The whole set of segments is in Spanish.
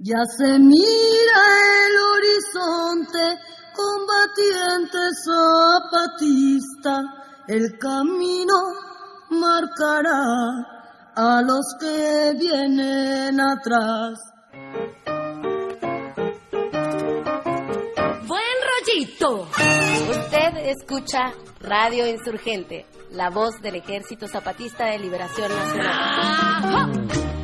Ya se mira el horizonte, combatiente zapatista, el camino marcará a los que vienen atrás. Buen rollito. Usted escucha Radio Insurgente, la voz del Ejército Zapatista de Liberación Nacional.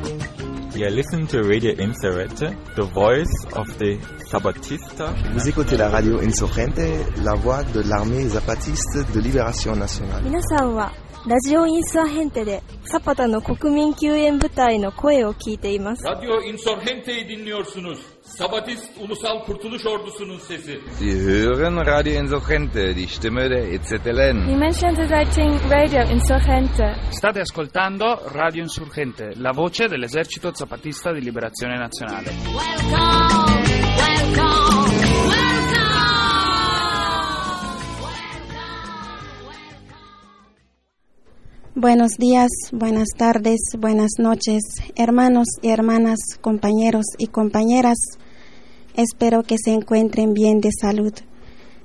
You listen to Radio Insurgente, the voice of the Zapatista. Vous écoutez la radio Insurgente, la voix de l'armée zapatiste de libération nationale. 皆さんはラジオインサーヘンテでサパタの国民救援部隊の声を聞いています。Radyo Insurgente'yi dinliyorsunuz. Sabatist Ulusal Kurtuluş Ordusu'nun sesi. Sie hören Radio Insurgente, die Stimme der EZLN. Die Menschen searching Radio Insurgente. State ascoltando Radio Insurgente, la voce dell'esercito zapatista di liberazione nazionale. Welcome, welcome, Buenos días, buenas tardes, buenas noches, hermanos y hermanas, compañeros y compañeras. Espero que se encuentren bien de salud.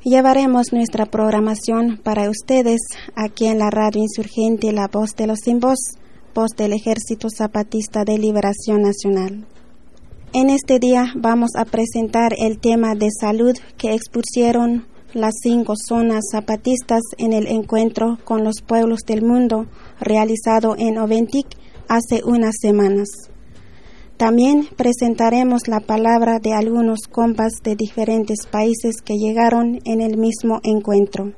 Llevaremos nuestra programación para ustedes aquí en la radio insurgente La Voz de los Sin Voz, voz del Ejército Zapatista de Liberación Nacional. En este día vamos a presentar el tema de salud que expusieron las cinco zonas zapatistas en el encuentro con los pueblos del mundo realizado en Oventic hace unas semanas. También presentaremos la palabra de algunos compas de diferentes países que llegaron en el mismo encuentro.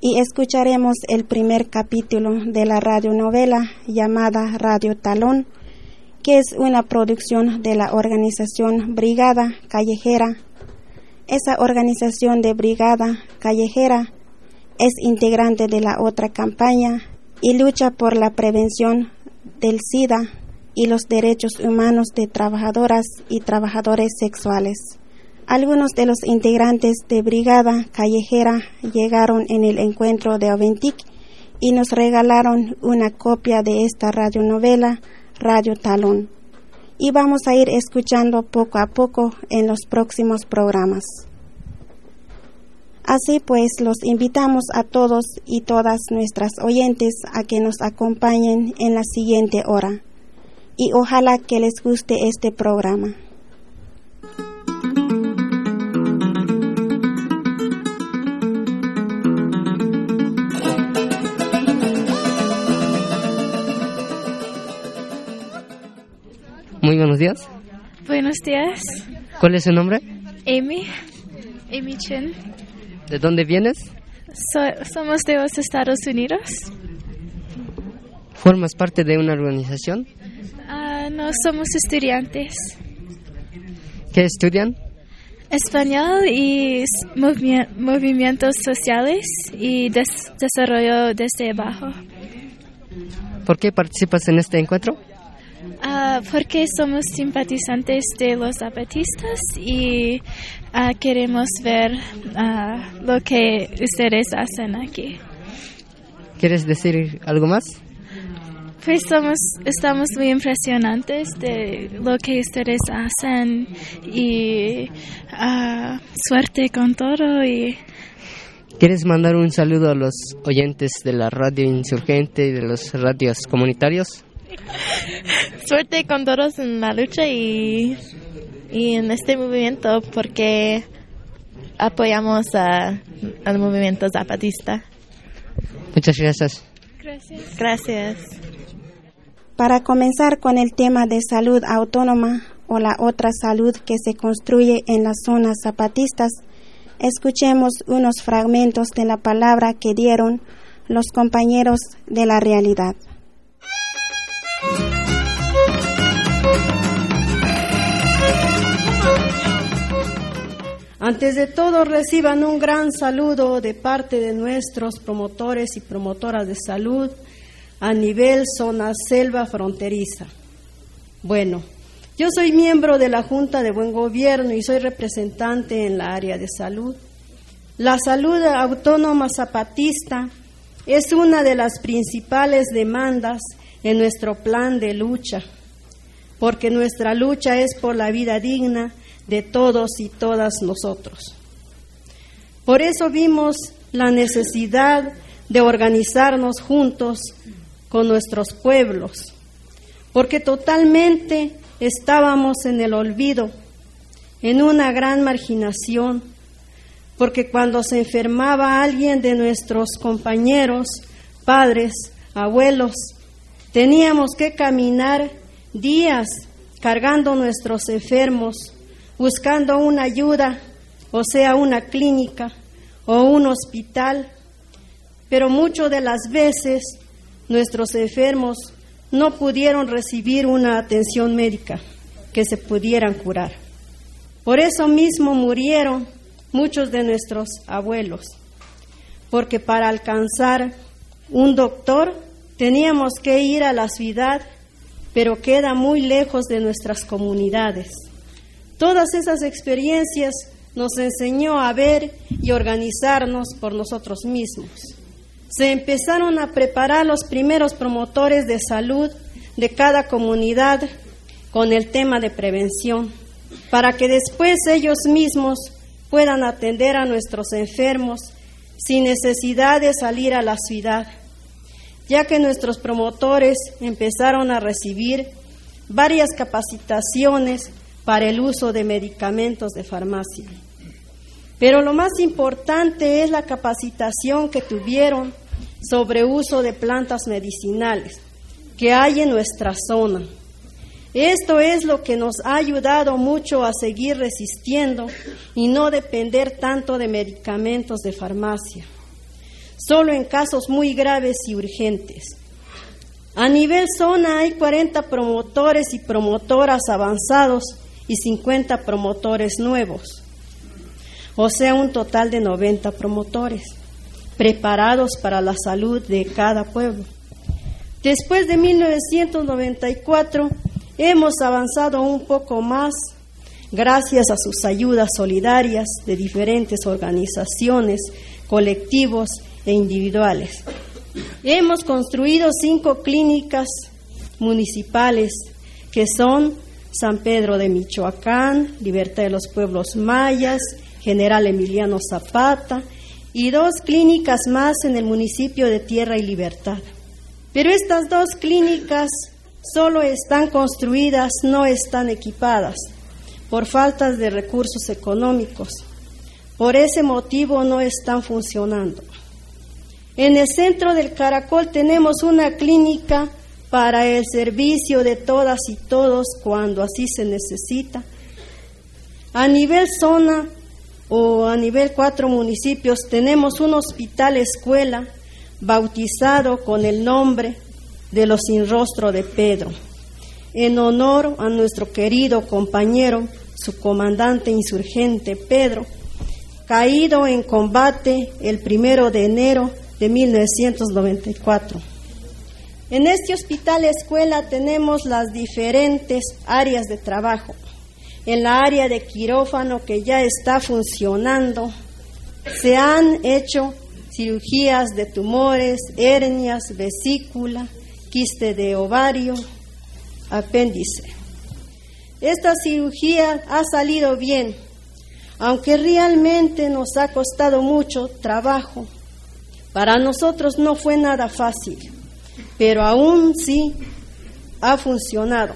Y escucharemos el primer capítulo de la radionovela llamada Radio Talón, que es una producción de la organización Brigada Callejera esa organización de Brigada Callejera es integrante de la otra campaña y lucha por la prevención del SIDA y los derechos humanos de trabajadoras y trabajadores sexuales. Algunos de los integrantes de Brigada Callejera llegaron en el encuentro de Oventic y nos regalaron una copia de esta radionovela Radio Talón y vamos a ir escuchando poco a poco en los próximos programas. Así pues, los invitamos a todos y todas nuestras oyentes a que nos acompañen en la siguiente hora y ojalá que les guste este programa. Muy buenos días. Buenos días. ¿Cuál es su nombre? Amy. Amy Chen. ¿De dónde vienes? So- somos de los Estados Unidos. ¿Formas parte de una organización? Ah, no somos estudiantes. ¿Qué estudian? Español y movimientos sociales y des- desarrollo desde abajo. ¿Por qué participas en este encuentro? Ah, porque somos simpatizantes de los zapatistas y ah, queremos ver lo que ustedes hacen aquí. ¿Quieres decir algo más? Pues somos, estamos muy impresionantes de lo que ustedes hacen y ah, suerte con todo y ¿Quieres mandar un saludo a los oyentes de la radio insurgente y de los radios comunitarios? Suerte con todos en la lucha y, y en este movimiento porque apoyamos a- al movimiento zapatista. Muchas gracias. Gracias. Gracias. Para comenzar con el tema de salud autónoma o la otra salud que se construye en las zonas zapatistas, escuchemos unos fragmentos de la palabra que dieron los compañeros de la realidad. Antes de todo, reciban un gran saludo de parte de nuestros promotores y promotoras de salud a nivel zona selva fronteriza. Bueno, yo soy miembro de la Junta de Buen Gobierno y soy representante en la área de salud. La salud autónoma zapatista es una de las principales demandas en nuestro plan de lucha. porque nuestra lucha es por la vida digna de todos y todas nosotros. Por eso vimos la necesidad de organizarnos juntos con nuestros pueblos, porque totalmente estábamos en el olvido, en una gran marginación, porque cuando se enfermaba alguien de nuestros compañeros, padres, abuelos, teníamos que caminar días cargando nuestros enfermos, buscando una ayuda, o sea, una clínica o un hospital, pero muchas de las veces nuestros enfermos no pudieron recibir una atención médica que se pudieran curar. Por eso mismo murieron muchos de nuestros abuelos, porque para alcanzar un doctor teníamos que ir a la ciudad, pero queda muy lejos de nuestras comunidades. Todas esas experiencias nos enseñó a ver y organizarnos por nosotros mismos. Se empezaron a preparar los primeros promotores de salud de cada comunidad con el tema de prevención, para que después ellos mismos puedan atender a nuestros enfermos sin necesidad de salir a la ciudad, ya que nuestros promotores empezaron a recibir varias capacitaciones para el uso de medicamentos de farmacia. Pero lo más importante es la capacitación que tuvieron sobre uso de plantas medicinales que hay en nuestra zona. Esto es lo que nos ha ayudado mucho a seguir resistiendo y no depender tanto de medicamentos de farmacia, solo en casos muy graves y urgentes. A nivel zona hay 40 promotores y promotoras avanzados y 50 promotores nuevos o sea, un total de 90 promotores preparados para la salud de cada pueblo. Después de 1994 hemos avanzado un poco más gracias a sus ayudas solidarias de diferentes organizaciones, colectivos e individuales. Hemos construido cinco clínicas municipales que son San Pedro de Michoacán, Libertad de los Pueblos Mayas, General Emiliano Zapata y dos clínicas más en el municipio de Tierra y Libertad. Pero estas dos clínicas solo están construidas, no están equipadas, por falta de recursos económicos. Por ese motivo no están funcionando. En el centro del Caracol tenemos una clínica para el servicio de todas y todos cuando así se necesita. A nivel zona o a nivel cuatro municipios tenemos un hospital escuela bautizado con el nombre de los sin rostro de Pedro, en honor a nuestro querido compañero, su comandante insurgente Pedro, caído en combate el primero de enero de 1994. En este hospital escuela tenemos las diferentes áreas de trabajo en la área de quirófano que ya está funcionando. Se han hecho cirugías de tumores, hernias, vesícula, quiste de ovario, apéndice. Esta cirugía ha salido bien, aunque realmente nos ha costado mucho trabajo. Para nosotros no fue nada fácil, pero aún sí ha funcionado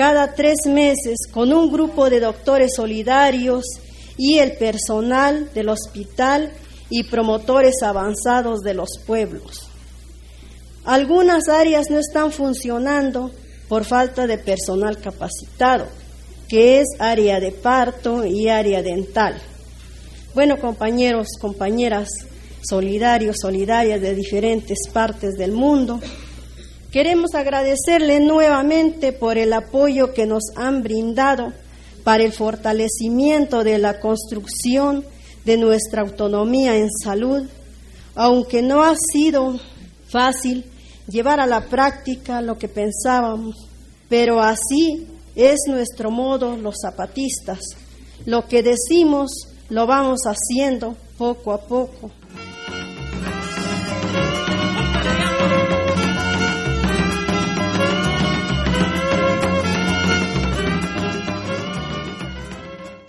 cada tres meses con un grupo de doctores solidarios y el personal del hospital y promotores avanzados de los pueblos. Algunas áreas no están funcionando por falta de personal capacitado, que es área de parto y área dental. Bueno, compañeros, compañeras, solidarios, solidarias de diferentes partes del mundo, Queremos agradecerle nuevamente por el apoyo que nos han brindado para el fortalecimiento de la construcción de nuestra autonomía en salud, aunque no ha sido fácil llevar a la práctica lo que pensábamos, pero así es nuestro modo los zapatistas. Lo que decimos lo vamos haciendo poco a poco.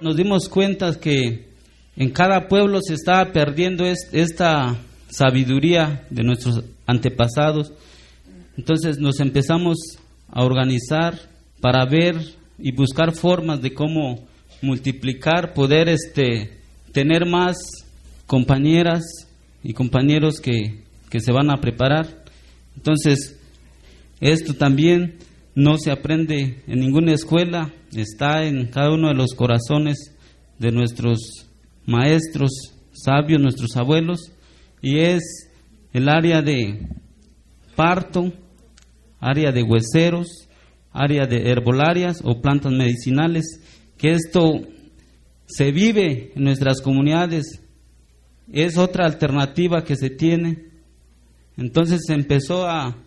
Nos dimos cuenta que en cada pueblo se estaba perdiendo esta sabiduría de nuestros antepasados. Entonces nos empezamos a organizar para ver y buscar formas de cómo multiplicar, poder este, tener más compañeras y compañeros que, que se van a preparar. Entonces, esto también no se aprende en ninguna escuela, está en cada uno de los corazones de nuestros maestros sabios, nuestros abuelos, y es el área de parto, área de hueseros, área de herbolarias o plantas medicinales, que esto se vive en nuestras comunidades, es otra alternativa que se tiene. Entonces se empezó a,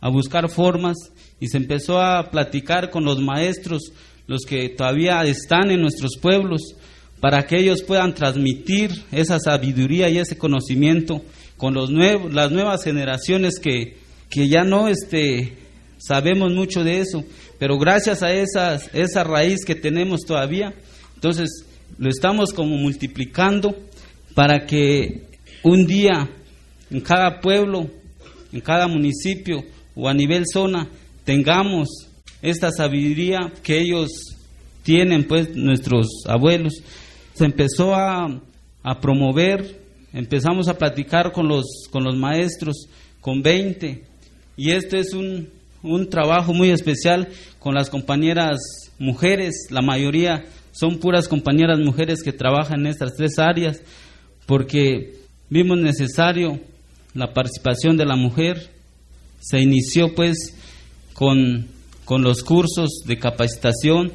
a buscar formas y se empezó a platicar con los maestros, los que todavía están en nuestros pueblos, para que ellos puedan transmitir esa sabiduría y ese conocimiento con los nuevos, las nuevas generaciones que, que ya no este, sabemos mucho de eso, pero gracias a esas, esa raíz que tenemos todavía, entonces lo estamos como multiplicando para que un día en cada pueblo, en cada municipio o a nivel zona tengamos esta sabiduría que ellos tienen, pues nuestros abuelos. Se empezó a, a promover, empezamos a platicar con los, con los maestros, con 20, y este es un, un trabajo muy especial con las compañeras mujeres, la mayoría son puras compañeras mujeres que trabajan en estas tres áreas, porque vimos necesario la participación de la mujer. Se inició pues con, con los cursos de capacitación,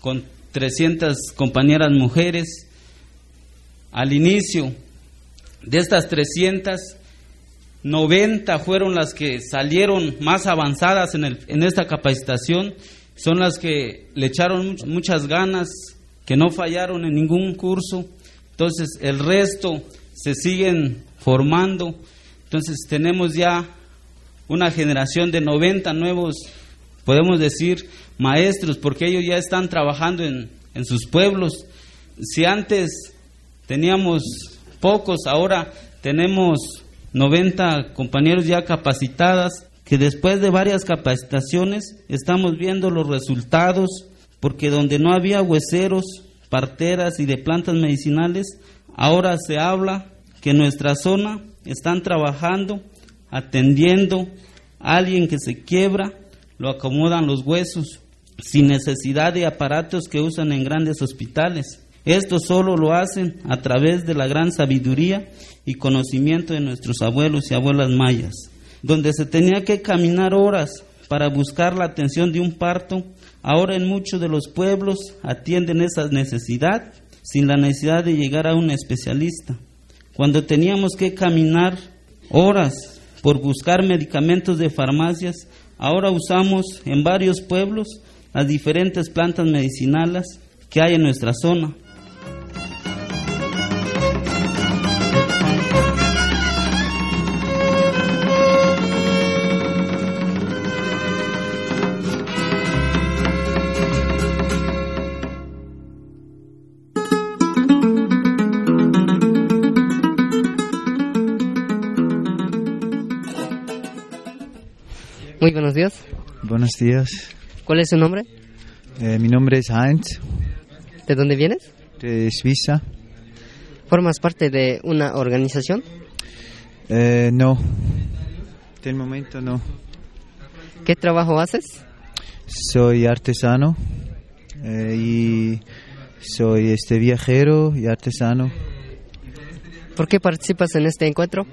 con 300 compañeras mujeres. Al inicio de estas 300, 90 fueron las que salieron más avanzadas en, el, en esta capacitación, son las que le echaron muchas ganas, que no fallaron en ningún curso, entonces el resto se siguen formando, entonces tenemos ya una generación de 90 nuevos, podemos decir, maestros, porque ellos ya están trabajando en, en sus pueblos. Si antes teníamos pocos, ahora tenemos 90 compañeros ya capacitadas, que después de varias capacitaciones estamos viendo los resultados, porque donde no había hueseros, parteras y de plantas medicinales, ahora se habla que en nuestra zona están trabajando, atendiendo a alguien que se quiebra, lo acomodan los huesos, sin necesidad de aparatos que usan en grandes hospitales. Esto solo lo hacen a través de la gran sabiduría y conocimiento de nuestros abuelos y abuelas mayas, donde se tenía que caminar horas para buscar la atención de un parto, ahora en muchos de los pueblos atienden esa necesidad sin la necesidad de llegar a un especialista. Cuando teníamos que caminar horas por buscar medicamentos de farmacias, ahora usamos en varios pueblos las diferentes plantas medicinales que hay en nuestra zona buenos días. Buenos días. ¿Cuál es su nombre? Eh, mi nombre es Heinz. ¿De dónde vienes? De Suiza. ¿Formas parte de una organización? Eh, no. De momento no. ¿Qué trabajo haces? Soy artesano eh, y soy este viajero y artesano. ¿Por qué participas en este encuentro?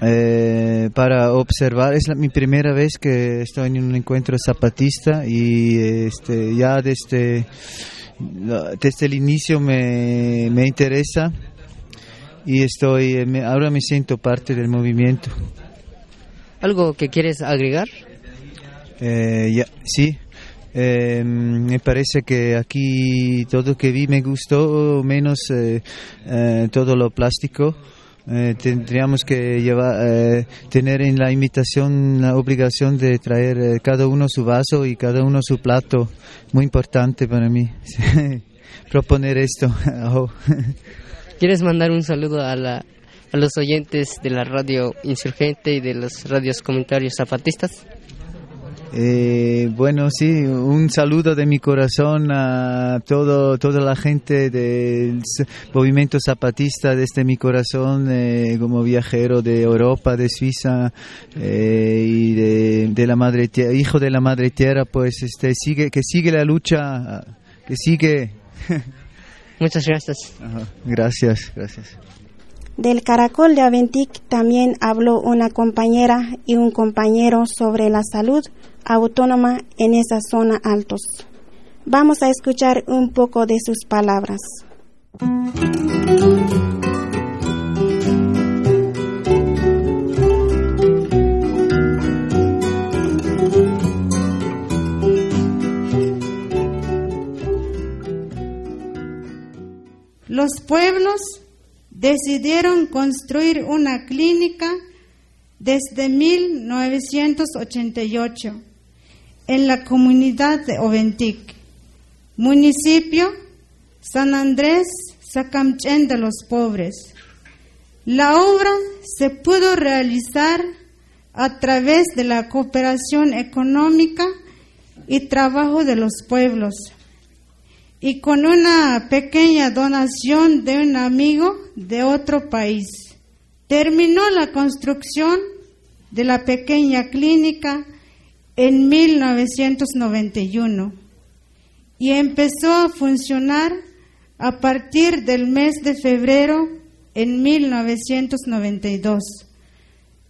Eh, para observar. Es la, mi primera vez que estoy en un encuentro zapatista y este, ya desde, desde el inicio me, me interesa y estoy me, ahora me siento parte del movimiento. ¿Algo que quieres agregar? Eh, ya, sí. Eh, me parece que aquí todo que vi me gustó, menos eh, eh, todo lo plástico. Eh, tendríamos que llevar, eh, tener en la invitación la obligación de traer eh, cada uno su vaso y cada uno su plato, muy importante para mí. proponer esto. Oh. ¿Quieres mandar un saludo a, la, a los oyentes de la radio insurgente y de los radios comunitarios zapatistas? Eh, bueno, sí, un saludo de mi corazón a todo, toda la gente del movimiento zapatista desde mi corazón, eh, como viajero de Europa, de Suiza eh, y de, de, la madre tierra, hijo de la madre tierra, pues este sigue, que sigue la lucha, que sigue. Muchas gracias. Ajá, gracias, gracias. Del Caracol de Aventic también habló una compañera y un compañero sobre la salud autónoma en esa zona altos. Vamos a escuchar un poco de sus palabras. Los pueblos decidieron construir una clínica desde 1988 en la comunidad de Oventic, municipio San Andrés, Sacamchen de los Pobres. La obra se pudo realizar a través de la cooperación económica y trabajo de los pueblos y con una pequeña donación de un amigo de otro país. Terminó la construcción de la pequeña clínica en 1991 y empezó a funcionar a partir del mes de febrero en 1992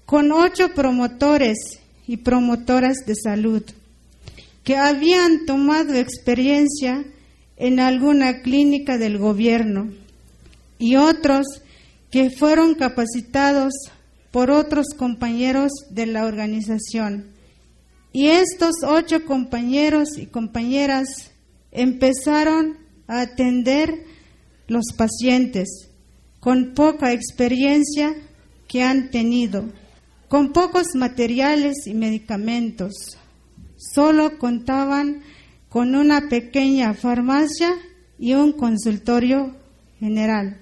con ocho promotores y promotoras de salud que habían tomado experiencia en alguna clínica del gobierno y otros que fueron capacitados por otros compañeros de la organización y estos ocho compañeros y compañeras empezaron a atender los pacientes con poca experiencia que han tenido, con pocos materiales y medicamentos. Solo contaban con una pequeña farmacia y un consultorio general.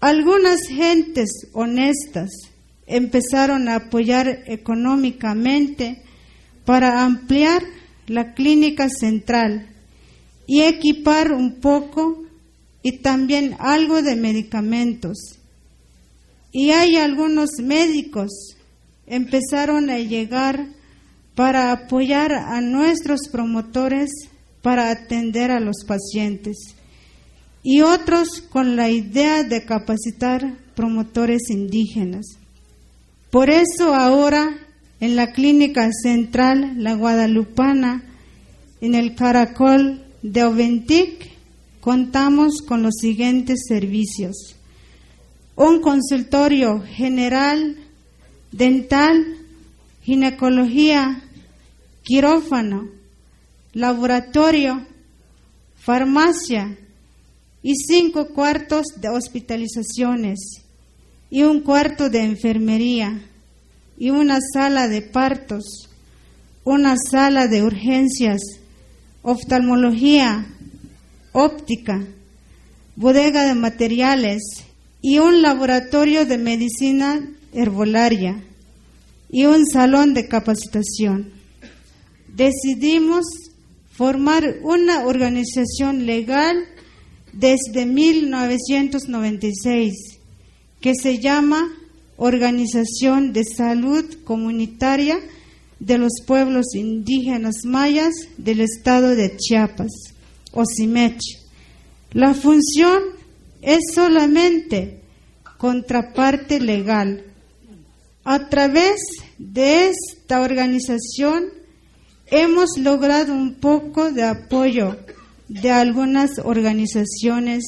Algunas gentes honestas empezaron a apoyar económicamente para ampliar la clínica central y equipar un poco y también algo de medicamentos. Y hay algunos médicos empezaron a llegar para apoyar a nuestros promotores para atender a los pacientes y otros con la idea de capacitar promotores indígenas. Por eso ahora en la Clínica Central La Guadalupana, en el Caracol de Oventic, contamos con los siguientes servicios. Un consultorio general, dental, ginecología, quirófano, laboratorio, farmacia y cinco cuartos de hospitalizaciones y un cuarto de enfermería y una sala de partos, una sala de urgencias, oftalmología, óptica, bodega de materiales y un laboratorio de medicina herbolaria y un salón de capacitación. Decidimos formar una organización legal desde 1996 que se llama Organización de Salud Comunitaria de los Pueblos Indígenas Mayas del Estado de Chiapas, OSIMECH. La función es solamente contraparte legal. A través de esta organización hemos logrado un poco de apoyo de algunas organizaciones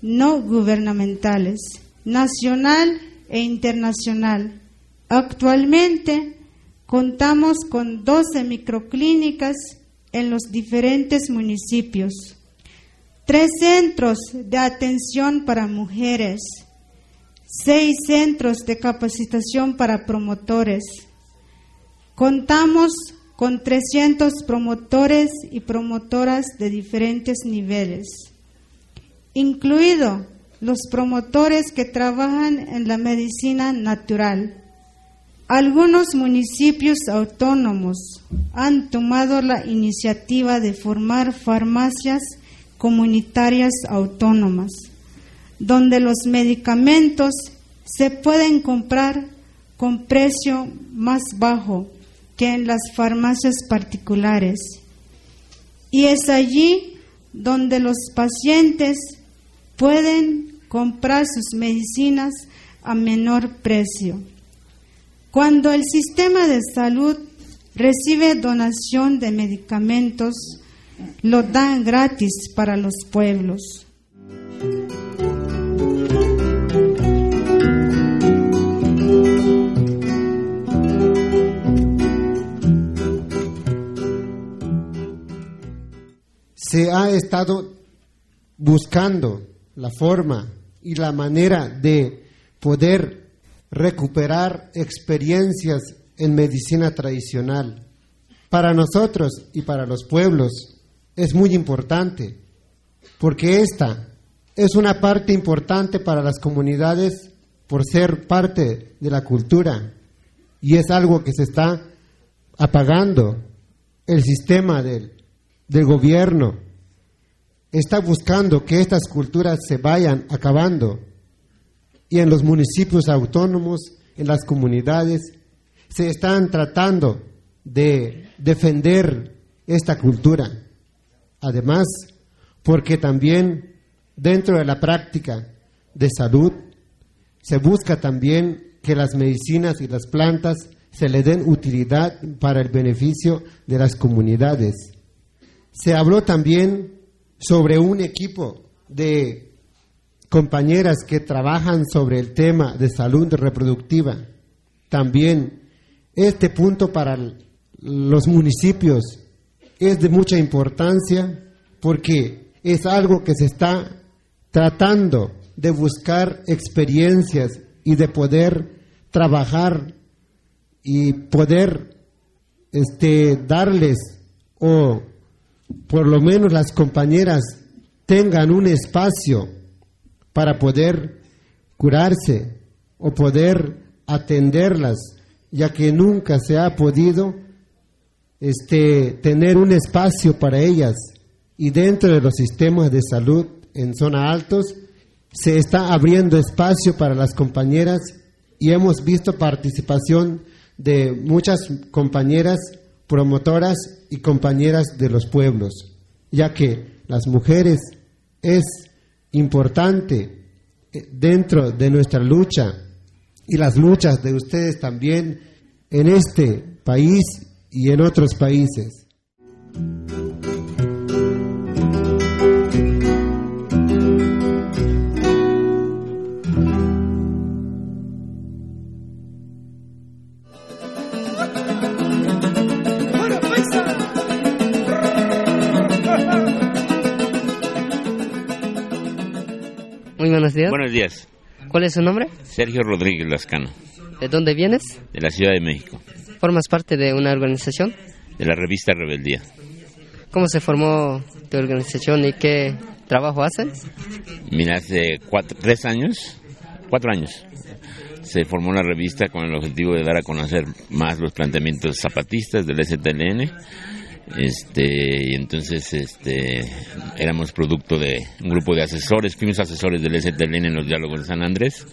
no gubernamentales, nacional e internacional. Actualmente contamos con 12 microclínicas en los diferentes municipios, tres centros de atención para mujeres, seis centros de capacitación para promotores. Contamos con 300 promotores y promotoras de diferentes niveles. incluido los promotores que trabajan en la medicina natural. Algunos municipios autónomos han tomado la iniciativa de formar farmacias comunitarias autónomas, donde los medicamentos se pueden comprar con precio más bajo que en las farmacias particulares. Y es allí donde los pacientes pueden comprar sus medicinas a menor precio. Cuando el sistema de salud recibe donación de medicamentos, lo dan gratis para los pueblos. Se ha estado buscando la forma y la manera de poder recuperar experiencias en medicina tradicional. Para nosotros y para los pueblos es muy importante, porque esta es una parte importante para las comunidades por ser parte de la cultura y es algo que se está apagando. El sistema del, del gobierno está buscando que estas culturas se vayan acabando y en los municipios autónomos, en las comunidades, se están tratando de defender esta cultura. Además, porque también dentro de la práctica de salud se busca también que las medicinas y las plantas se le den utilidad para el beneficio de las comunidades. Se habló también sobre un equipo de compañeras que trabajan sobre el tema de salud reproductiva. También este punto para los municipios es de mucha importancia porque es algo que se está tratando de buscar experiencias y de poder trabajar y poder este, darles o por lo menos las compañeras tengan un espacio para poder curarse o poder atenderlas, ya que nunca se ha podido este, tener un espacio para ellas. Y dentro de los sistemas de salud en zona altos se está abriendo espacio para las compañeras y hemos visto participación de muchas compañeras promotoras y compañeras de los pueblos, ya que las mujeres es importante eh, dentro de nuestra lucha y las luchas de ustedes también en este país y en otros países. Buenos días. Buenos días. ¿Cuál es su nombre? Sergio Rodríguez Lascano, ¿De dónde vienes? de la Ciudad de México, ¿Formas parte de una organización? de la revista Rebeldía. ¿Cómo se formó tu organización y qué trabajo hacen? Mira, hace cuatro, tres años, cuatro años, se formó la revista con el objetivo de dar a conocer más los planteamientos zapatistas del STLN. Este, y entonces este, éramos producto de un grupo de asesores, fuimos asesores del STLN en los diálogos de San Andrés.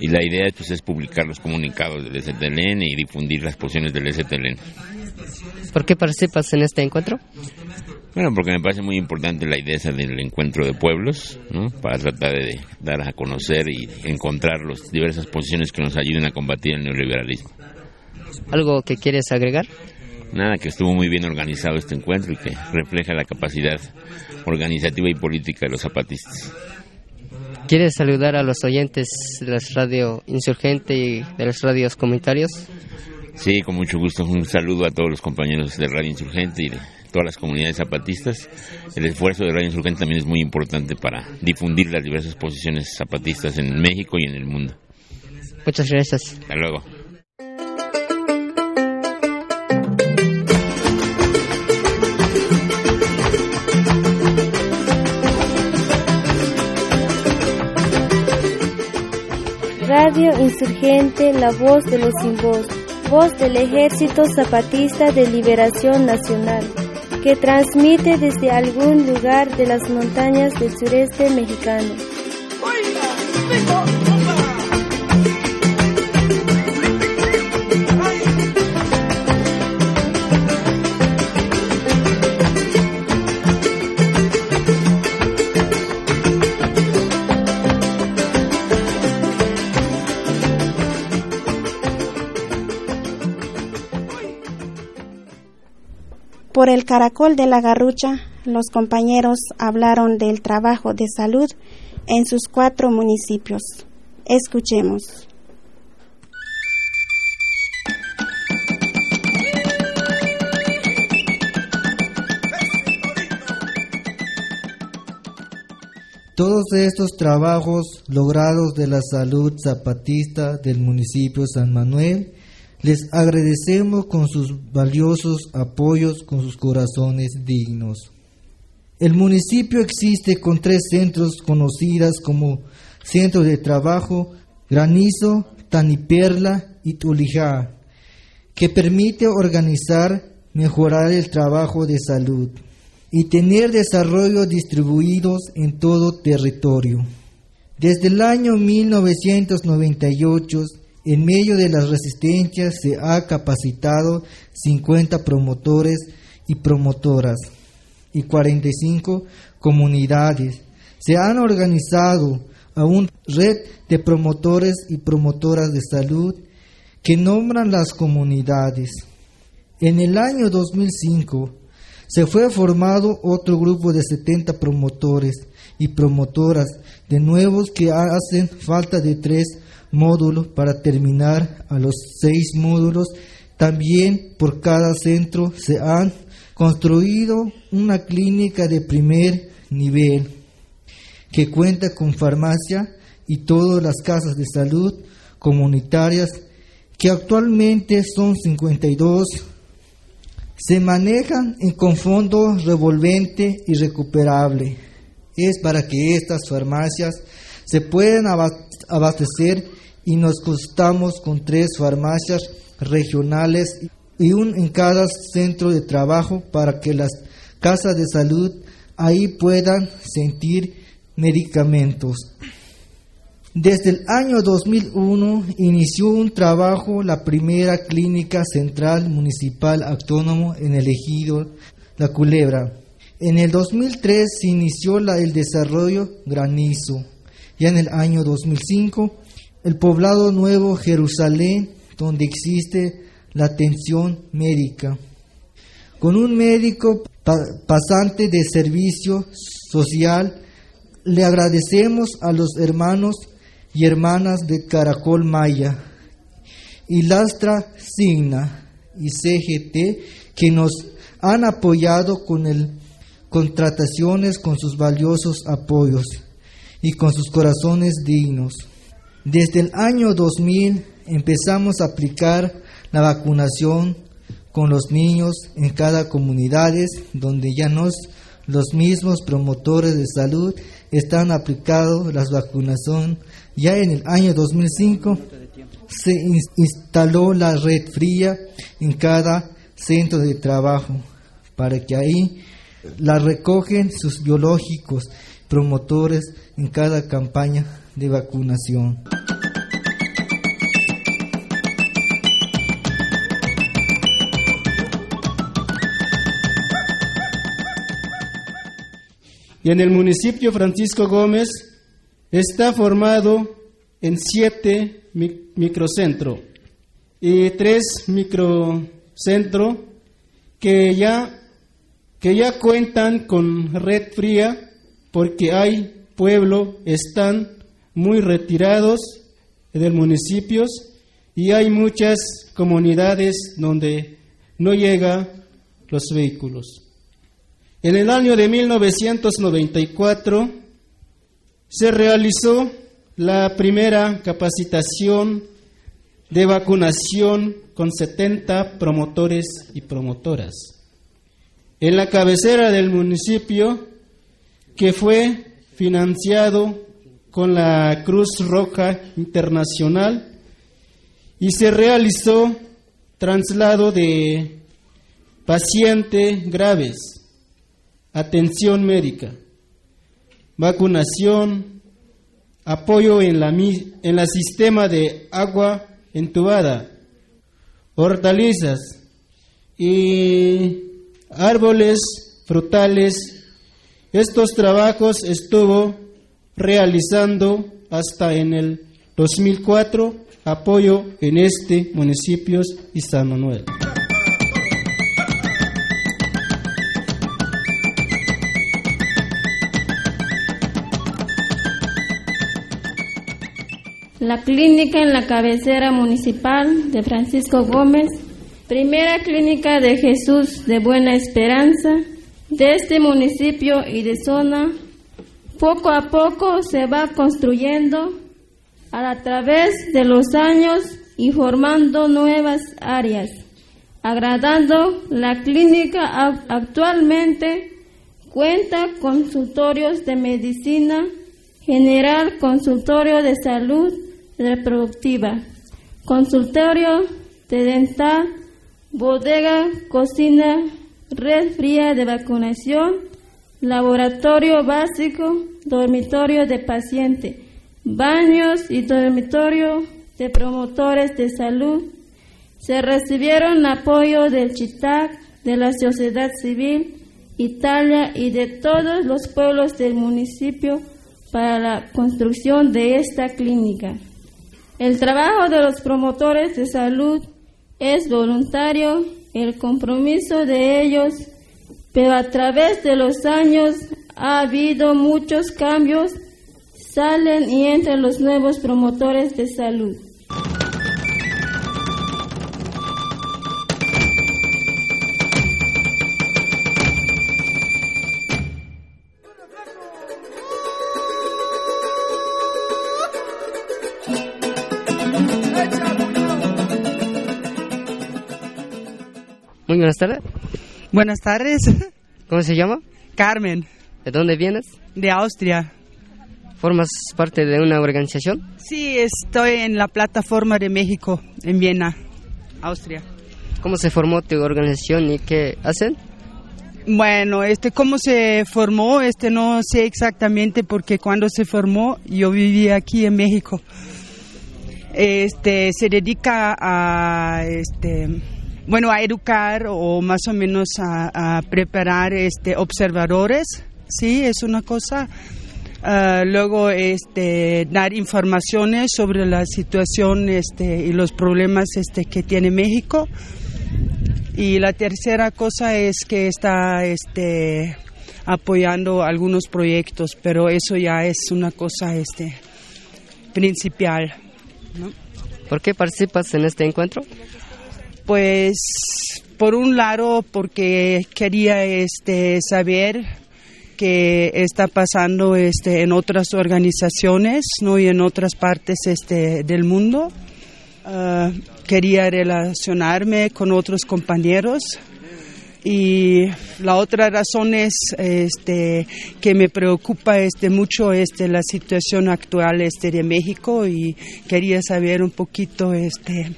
Y la idea pues, es publicar los comunicados del STLN y difundir las posiciones del STLN. ¿Por qué participas en este encuentro? Bueno, porque me parece muy importante la idea esa del encuentro de pueblos, ¿no? Para tratar de dar a conocer y encontrar las diversas posiciones que nos ayuden a combatir el neoliberalismo. ¿Algo que quieres agregar? Nada, que estuvo muy bien organizado este encuentro y que refleja la capacidad organizativa y política de los zapatistas. ¿Quieres saludar a los oyentes de las radio Insurgente y de las radios comunitarios? Sí, con mucho gusto. Un saludo a todos los compañeros de Radio Insurgente y de todas las comunidades zapatistas. El esfuerzo de Radio Insurgente también es muy importante para difundir las diversas posiciones zapatistas en México y en el mundo. Muchas gracias. Hasta luego. Radio Insurgente, la voz de los sin voz, voz del Ejército Zapatista de Liberación Nacional, que transmite desde algún lugar de las montañas del sureste mexicano. Por el caracol de la garrucha, los compañeros hablaron del trabajo de salud en sus cuatro municipios. Escuchemos. Todos estos trabajos logrados de la salud zapatista del municipio San Manuel, les agradecemos con sus valiosos apoyos, con sus corazones dignos. El municipio existe con tres centros conocidas como Centro de Trabajo, Granizo, Taniperla y Tulijá, que permite organizar, mejorar el trabajo de salud y tener desarrollo distribuidos en todo territorio. Desde el año 1998, en medio de las resistencias, se ha capacitado 50 promotores y promotoras y 45 comunidades. Se han organizado a una red de promotores y promotoras de salud que nombran las comunidades. En el año 2005, se fue formado otro grupo de 70 promotores y promotoras de nuevos que hacen falta de tres módulos para terminar a los seis módulos. También por cada centro se han construido una clínica de primer nivel que cuenta con farmacia y todas las casas de salud comunitarias que actualmente son 52 se manejan con fondo revolvente y recuperable. Es para que estas farmacias se puedan abastecer y nos costamos con tres farmacias regionales y un en cada centro de trabajo para que las casas de salud ahí puedan sentir medicamentos. Desde el año 2001 inició un trabajo la primera clínica central municipal autónomo en el ejido La Culebra. En el 2003 se inició el desarrollo Granizo. Ya en el año 2005 el poblado Nuevo Jerusalén, donde existe la atención médica. Con un médico pasante de servicio social, le agradecemos a los hermanos y hermanas de Caracol Maya y Lastra Signa y CGT que nos han apoyado con el contrataciones con sus valiosos apoyos y con sus corazones dignos. Desde el año 2000 empezamos a aplicar la vacunación con los niños en cada comunidad donde ya nos los mismos promotores de salud están aplicando la vacunación. Ya en el año 2005 se instaló la red fría en cada centro de trabajo para que ahí la recogen sus biológicos promotores en cada campaña de vacunación. Y en el municipio Francisco Gómez está formado en siete microcentros y tres microcentros que ya, que ya cuentan con red fría porque hay pueblos, están muy retirados del municipio y hay muchas comunidades donde no llegan los vehículos. En el año de 1994 se realizó la primera capacitación de vacunación con 70 promotores y promotoras. En la cabecera del municipio, que fue financiado con la Cruz Roja Internacional y se realizó traslado de pacientes graves, atención médica, vacunación, apoyo en la, en la sistema de agua entubada, hortalizas y árboles frutales. Estos trabajos estuvo realizando hasta en el 2004 apoyo en este municipio y San Manuel. La clínica en la cabecera municipal de Francisco Gómez, primera clínica de Jesús de Buena Esperanza de este municipio y de zona, poco a poco se va construyendo a través de los años y formando nuevas áreas, agradando la clínica actualmente cuenta consultorios de medicina general, consultorio de salud reproductiva, consultorio de dental, bodega, cocina, red fría de vacunación, laboratorio básico, dormitorio de paciente, baños y dormitorio de promotores de salud. Se recibieron apoyo del CHITAC, de la sociedad civil, Italia y de todos los pueblos del municipio para la construcción de esta clínica. El trabajo de los promotores de salud es voluntario, el compromiso de ellos, pero a través de los años ha habido muchos cambios, salen y entran los nuevos promotores de salud. Buenas tardes. ¿Cómo se llama? Carmen. ¿De dónde vienes? De Austria. ¿Formas parte de una organización? Sí, estoy en la plataforma de México, en Viena, Austria. ¿Cómo se formó tu organización y qué hacen? Bueno, este, cómo se formó, este, no sé exactamente porque cuando se formó yo vivía aquí en México. Este, se dedica a, este, bueno, a educar o más o menos a, preparar este, observadores, sí, es una cosa. Ah, luego, este, dar informaciones sobre la situación este, y los problemas este, que tiene México. Y la tercera cosa es que está este, apoyando algunos proyectos, pero eso ya es una cosa este, principal. ¿Por qué participas en este encuentro? Pues por un lado porque quería este saber qué está pasando este en otras organizaciones, no y en otras partes este del mundo. Ah, quería relacionarme con otros compañeros. Y la otra razón es este que me preocupa este mucho este la situación actual este de México. Y quería saber un poquito este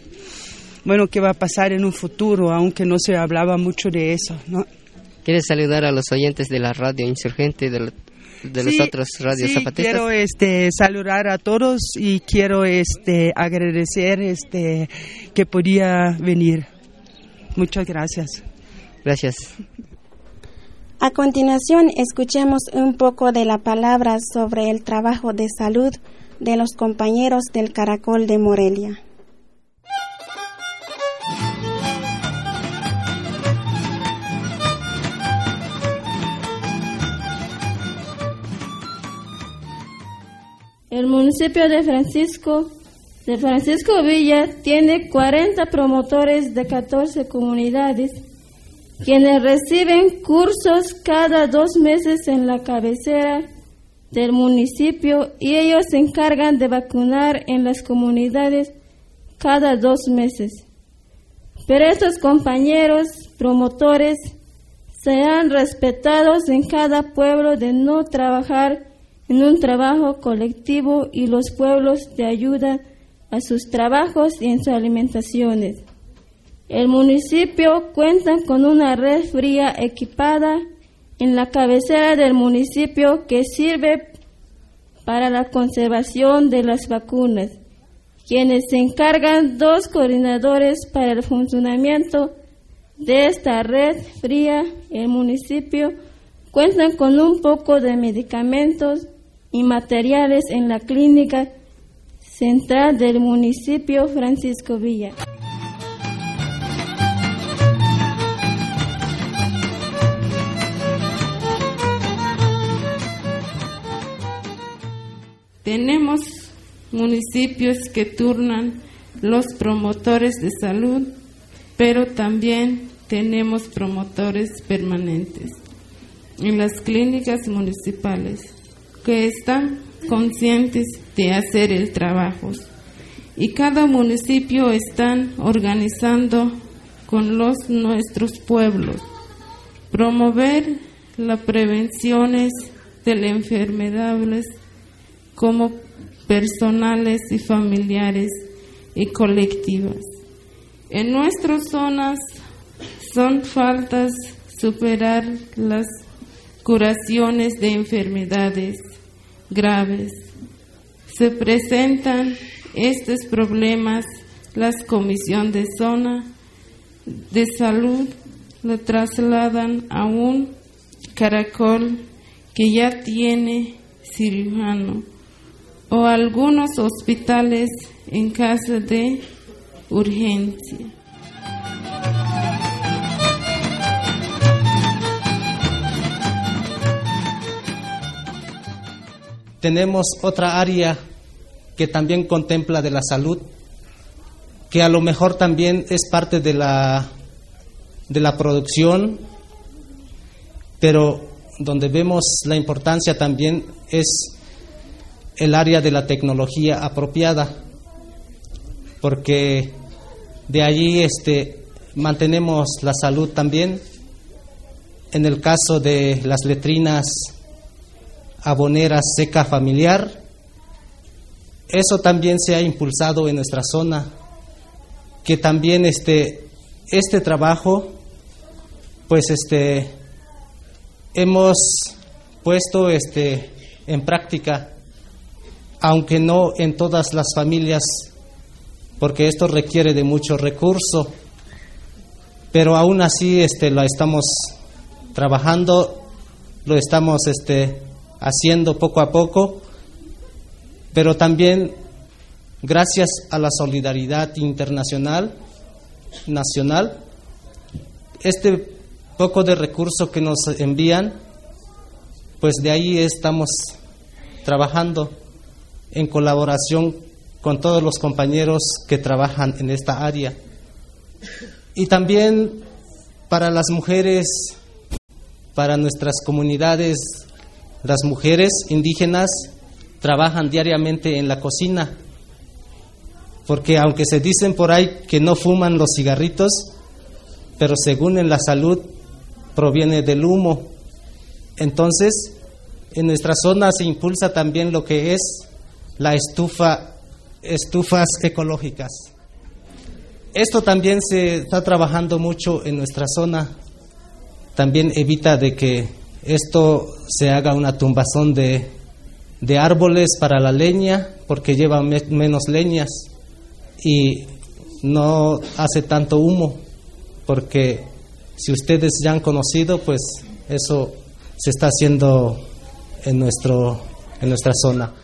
bueno, qué va a pasar en un futuro, aunque no se hablaba mucho de eso, ¿no? ¿Quieres saludar a los oyentes de la radio insurgente de, de las otras radios sí, quiero este, saludar a todos y quiero este, agradecer este, que podía venir. Muchas gracias. Gracias. A continuación, escuchemos un poco de la palabra sobre el trabajo de salud de los compañeros del Caracol de Morelia. El municipio de Francisco de Francisco Villa tiene 40 promotores de 14 comunidades, quienes reciben cursos cada dos meses en la cabecera del municipio y ellos se encargan de vacunar en las comunidades cada dos meses. Pero estos compañeros promotores sean respetados en cada pueblo de no trabajar en un trabajo colectivo y los pueblos de ayuda a sus trabajos y en sus alimentaciones. El municipio cuenta con una red fría equipada en la cabecera del municipio que sirve para la conservación de las vacunas, quienes se encargan dos coordinadores para el funcionamiento de esta red fría. El municipio cuenta con un poco de medicamentos y materiales en la clínica central del municipio Francisco Villa. Tenemos municipios que turnan los promotores de salud, pero también tenemos promotores permanentes en las clínicas municipales que están conscientes de hacer el trabajo. Y cada municipio están organizando con los nuestros pueblos. Promover las prevenciones de las enfermedades como personales y familiares y colectivas. En nuestras zonas son faltas superar las curaciones de enfermedades graves. Se presentan estos problemas, las comisiones de zona de salud lo trasladan a un caracol que ya tiene cirujano o algunos hospitales en caso de urgencia. Tenemos otra área que también contempla de la salud, que a lo mejor también es parte de la, de la producción, pero donde vemos la importancia también es el área de la tecnología apropiada, porque de allí este, mantenemos la salud también. En el caso de las letrinas aboneras seca familiar, eso también se ha impulsado en nuestra zona, que también este, este trabajo, pues este, hemos puesto este, en práctica aunque no en todas las familias, porque esto requiere de mucho recurso, pero aún así este, lo estamos trabajando, lo estamos este, haciendo poco a poco, pero también gracias a la solidaridad internacional, nacional, este poco de recurso que nos envían, pues de ahí estamos trabajando en colaboración con todos los compañeros que trabajan en esta área. Y también para las mujeres, para nuestras comunidades, las mujeres indígenas trabajan diariamente en la cocina, porque aunque se dicen por ahí que no fuman los cigarritos, pero según en la salud proviene del humo. Entonces, en nuestra zona se impulsa también lo que es la estufa, estufas ecológicas. Esto también se está trabajando mucho en nuestra zona. También evita de que esto se haga una tumbazón de, de árboles para la leña, porque lleva menos leñas y no hace tanto humo, porque si ustedes ya han conocido, pues eso se está haciendo en, nuestro, en nuestra zona.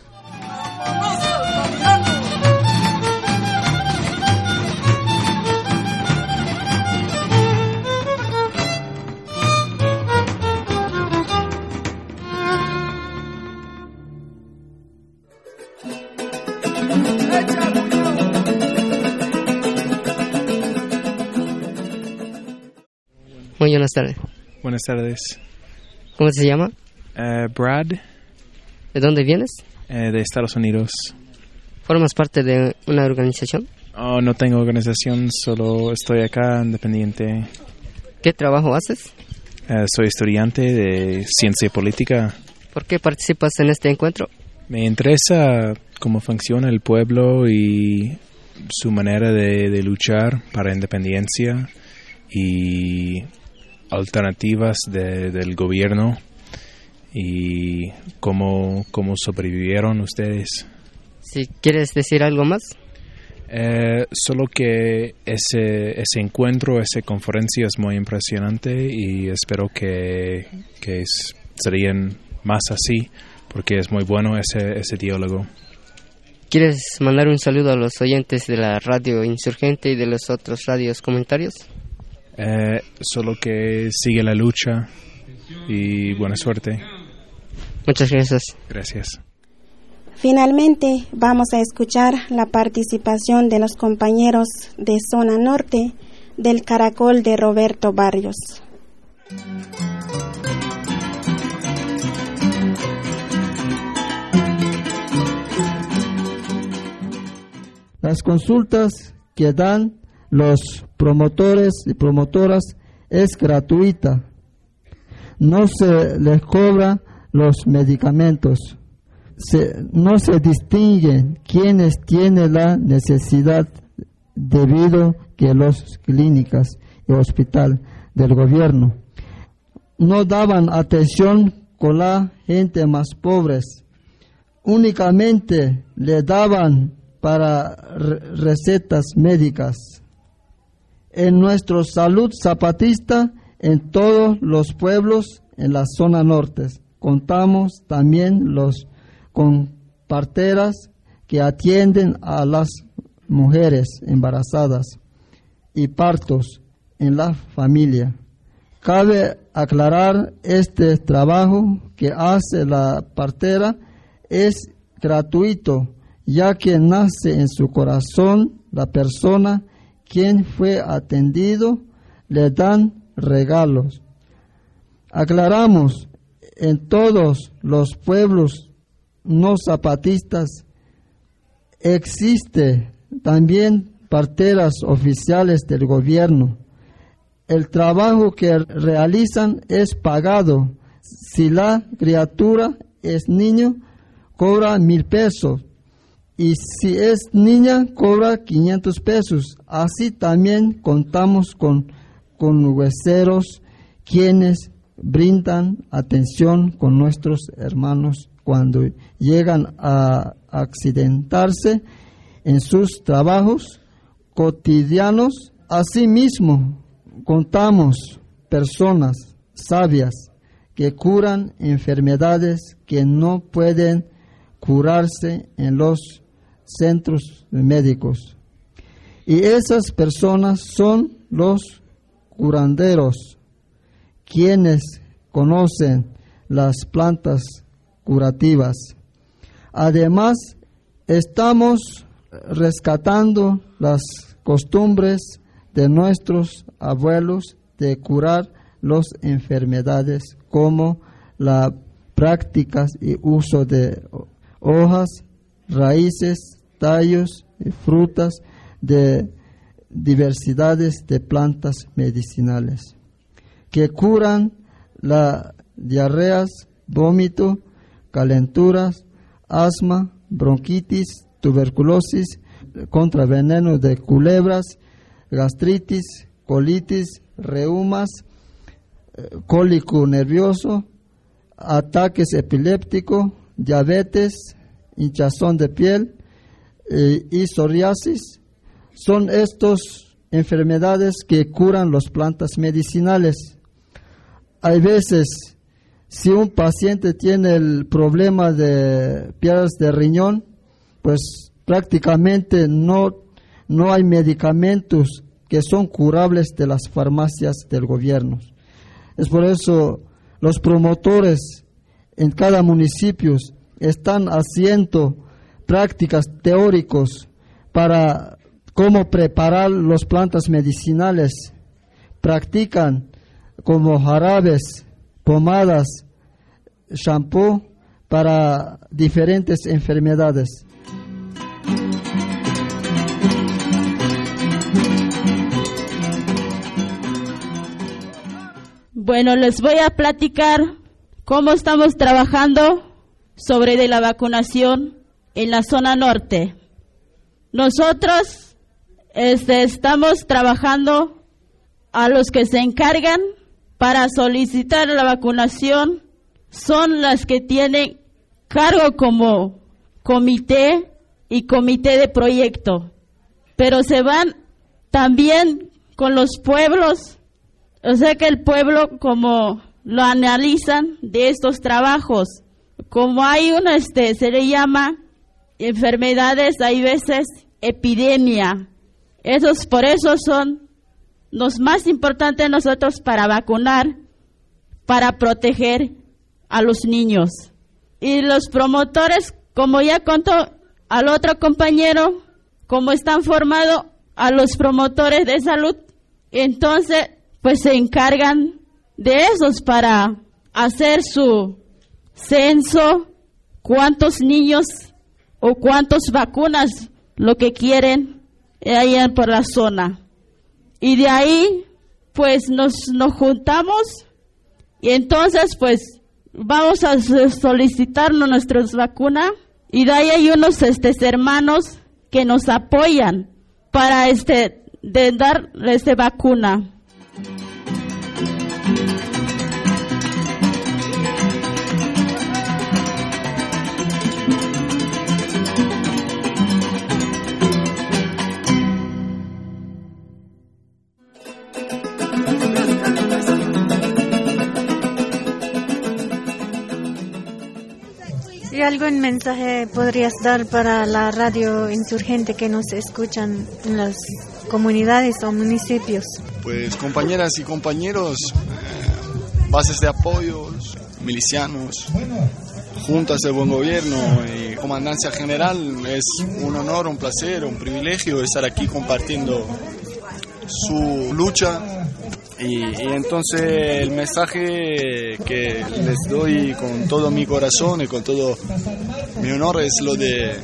Buenas tardes. Buenas tardes. ¿Cómo se llama? Eh, Brad. ¿De dónde vienes? Eh, de Estados Unidos. ¿Formas parte de una organización? Oh, no tengo organización, solo estoy acá independiente. ¿Qué trabajo haces? Eh, soy estudiante de ciencia política. ¿Por qué participas en este encuentro? Me interesa cómo funciona el pueblo y su manera de, de luchar para independencia y alternativas de, del gobierno y cómo, cómo sobrevivieron ustedes. Si quieres decir algo más. Eh, solo que ese, ese encuentro, esa conferencia es muy impresionante y espero que, que es- serían más así porque es muy bueno ese, ese diálogo. ¿Quieres mandar un saludo a los oyentes de la radio Insurgente y de los otros radios comentarios? Eh, solo que sigue la lucha y buena suerte. Muchas gracias. Gracias. Finalmente, vamos a escuchar la participación de los compañeros de Zona Norte del Caracol de Roberto Barrios. Las consultas que dan los promotores y promotoras es gratuita. No se les cobra los medicamentos. No se distinguen quienes tienen la necesidad debido que las clínicas y hospital del gobierno no daban atención con la gente más pobres. Únicamente le daban para re- recetas médicas. En nuestra salud zapatista, en todos los pueblos en la zona norte, contamos también los con parteras que atienden a las mujeres embarazadas y partos en la familia. Cabe aclarar este trabajo que hace la partera es gratuito, ya que nace en su corazón la persona quien fue atendido, le dan regalos. Aclaramos, en todos los pueblos no zapatistas existe también parteras oficiales del gobierno. El trabajo que realizan es pagado. Si la criatura es niño, cobra mil pesos. Y si es niña, cobra 500 pesos. Así también contamos con, con hueseros quienes brindan atención con nuestros hermanos cuando llegan a accidentarse en sus trabajos cotidianos. Asimismo, contamos personas sabias que curan enfermedades que no pueden curarse en los centros médicos. Y esas personas son los curanderos, quienes conocen las plantas curativas. Además, estamos rescatando las costumbres de nuestros abuelos de curar las enfermedades como la prácticas y uso de hojas, raíces, tallos y frutas de diversidades de plantas medicinales que curan la diarreas, vómito, calenturas, asma, bronquitis, tuberculosis, contra veneno de culebras, gastritis, colitis, reumas, eh, cólico nervioso, ataques epilépticos, diabetes, hinchazón de piel y psoriasis. Son estas enfermedades que curan las plantas medicinales. Hay veces, si un paciente tiene el problema de piedras de riñón, pues prácticamente no, no hay medicamentos que son curables de las farmacias del gobierno. Es por eso los promotores en cada municipio están haciendo prácticas teóricas para cómo preparar las plantas medicinales. Practican como jarabes, pomadas, shampoo para diferentes enfermedades. Bueno, les voy a platicar cómo estamos trabajando sobre de la vacunación en la zona norte. Nosotros este, estamos trabajando a los que se encargan para solicitar la vacunación. Son las que tienen cargo como comité y comité de proyecto, pero se van también con los pueblos, o sea que el pueblo como lo analizan de estos trabajos, como hay una, este, se le llama enfermedades, hay veces epidemia, esos por eso son los más importantes nosotros para vacunar, para proteger a los niños. Y los promotores, como ya contó al otro compañero, como están formados a los promotores de salud, entonces pues se encargan de esos para hacer su censo, cuántos niños o cuántas vacunas lo que quieren allá por la zona. Y de ahí pues nos, nos juntamos y entonces pues vamos a solicitar nuestras vacunas y de ahí hay unos este, hermanos que nos apoyan para este de este vacuna. ¿Y algún mensaje podrías dar para la radio insurgente que nos escuchan en las comunidades o municipios? Pues compañeras y compañeros, eh, bases de apoyos, milicianos, juntas de buen gobierno y comandancia general, es un honor, un placer, un privilegio estar aquí compartiendo su lucha y, entonces el mensaje que les doy con todo mi corazón y con todo mi honor es lo de,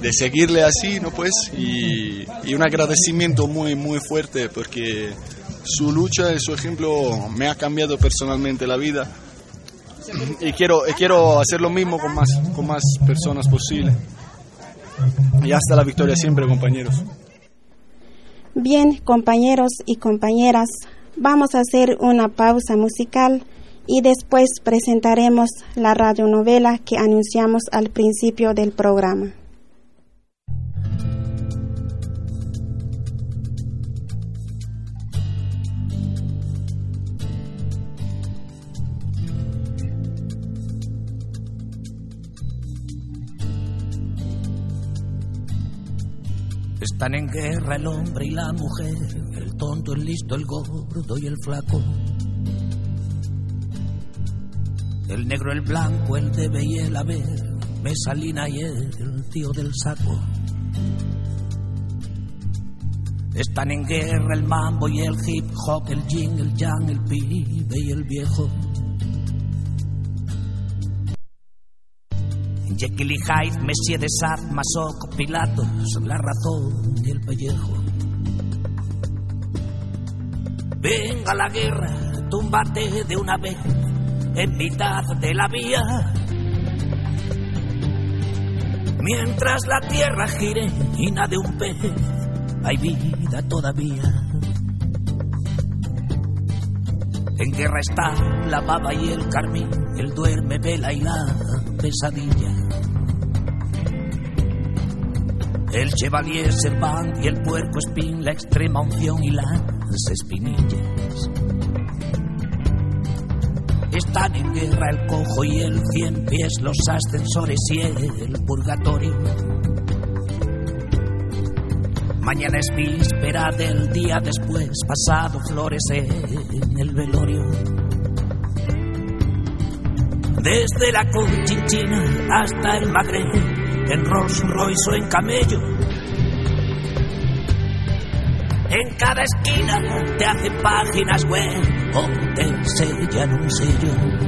de, seguirle así, ¿no? Pues, y, un agradecimiento muy, muy fuerte porque su lucha y su ejemplo me ha cambiado personalmente la vida y quiero, quiero hacer lo mismo con más, con más personas posible. Y hasta la victoria siempre, compañeros. Bien, compañeros y compañeras, vamos a hacer una pausa musical y después presentaremos la radionovela que anunciamos al principio del programa. Están en guerra el hombre y la mujer, el tonto, el listo, el gordo y el flaco. El negro, el blanco, el debe y el haber, Mesalina y el tío del saco. Están en guerra el mambo y el hip hop, el yin, el yang, el pibe y el viejo. Jekyll y Hyde, Messie de Sade, Pilatos, la razón y el pellejo. Venga la guerra, túmbate de una vez en mitad de la vía. Mientras la tierra gire y nade un pez, hay vida todavía. En guerra está la baba y el carmín, el duerme, vela y la pesadilla. El chevalier serpán y el puerco espín, la extrema unción y las espinillas. Están en guerra el cojo y el cien pies, los ascensores y el purgatorio. Mañana es víspera del día después, pasado flores en el velorio. Desde la Conchinchina hasta el Magreb, en Rolls Royce o en camello. En cada esquina te hacen páginas web o te sellan un sello.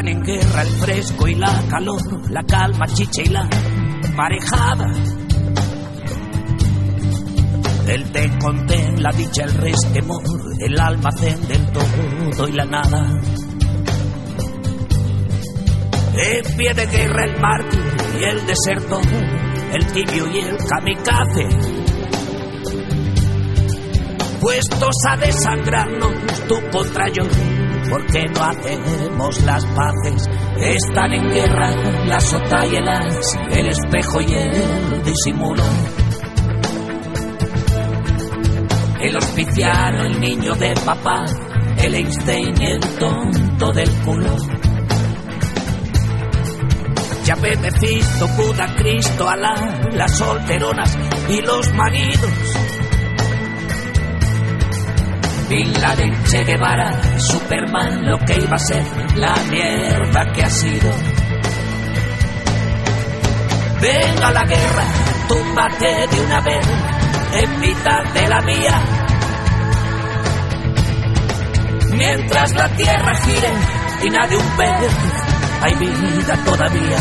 En guerra el fresco y la calor, la calma, chicha y la marejada. El té con té, la dicha, el resquemor, el almacén del todo y la nada. En pie de guerra el mártir y el deserto, el tibio y el kamikaze. Puestos a desangrarnos tú contra yo, porque no hacemos las paces. Están en guerra las sota y el as, el espejo y el disimulo. El hospiciano, el niño de papá, el Einstein el tonto del culo. Ya Mephisto, Buda, Cristo, Alá, las solteronas y los maridos. Bin Laden, Che Guevara, Superman, lo que iba a ser la mierda que ha sido. Venga la guerra, túmbate de una vez en mitad de la vía. Mientras la tierra gire y nadie un ve, hay vida todavía.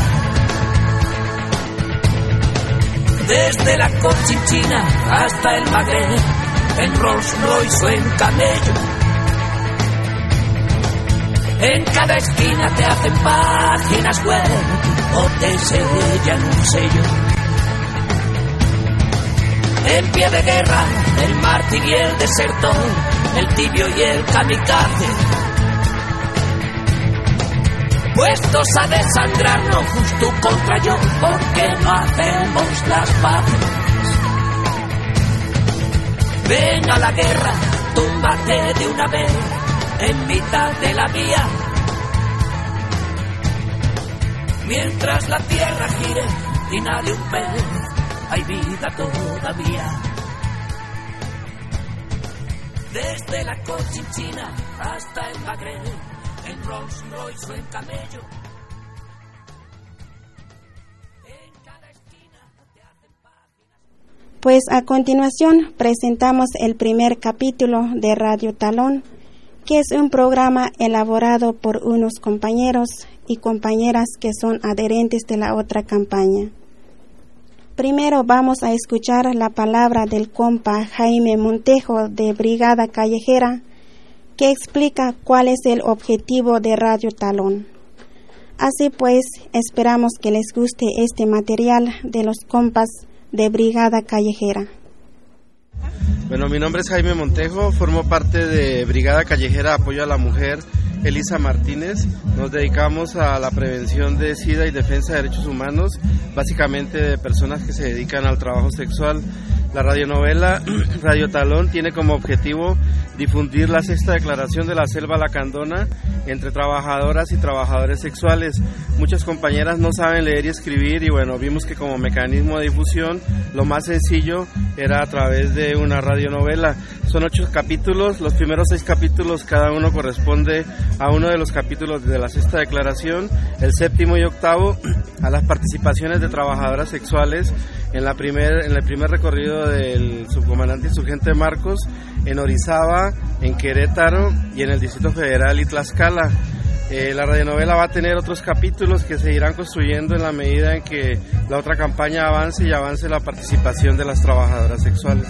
Desde la Cochinchina hasta el Magreb, en Rolls Royce o en camello. En cada esquina te hacen páginas web o te sellan un sello. En pie de guerra, el mártir y el desertor, el tibio y el kamikaze. Puestos a desangrarnos tú contra yo, porque no hacemos las paces. Ven a la guerra, túmbate de una vez en mitad de la vía. Mientras la tierra gire y nadie un pez, hay vida todavía. Desde la Cochinchina hasta el Magreb, en Rolls Royce o en camello. Pues a continuación presentamos el primer capítulo de Radio Talón, que es un programa elaborado por unos compañeros y compañeras que son adherentes de la otra campaña. Primero vamos a escuchar la palabra del compa Jaime Montejo de Brigada Callejera, que explica cuál es el objetivo de Radio Talón. Así pues, esperamos que les guste este material de los compas de Brigada Callejera. Bueno, mi nombre es Jaime Montejo, formo parte de Brigada Callejera Apoyo a la Mujer Elisa Martínez. Nos dedicamos a la prevención de SIDA y defensa de derechos humanos, básicamente de personas que se dedican al trabajo sexual. La radionovela Radio Talón tiene como objetivo difundir la sexta declaración de la selva lacandona entre trabajadoras y trabajadores sexuales. Muchas compañeras no saben leer y escribir y bueno, vimos que como mecanismo de difusión lo más sencillo era a través de una radionovela. Son ocho capítulos, los primeros seis capítulos cada uno corresponde a uno de los capítulos de la sexta declaración, el séptimo y octavo a las participaciones de trabajadoras sexuales en, la primer, en el primer recorrido del subcomandante insurgente Marcos en Orizaba, en Querétaro y en el Distrito Federal y Tlaxcala. Eh, la radionovela va a tener otros capítulos que se irán construyendo en la medida en que la otra campaña avance y avance la participación de las trabajadoras sexuales.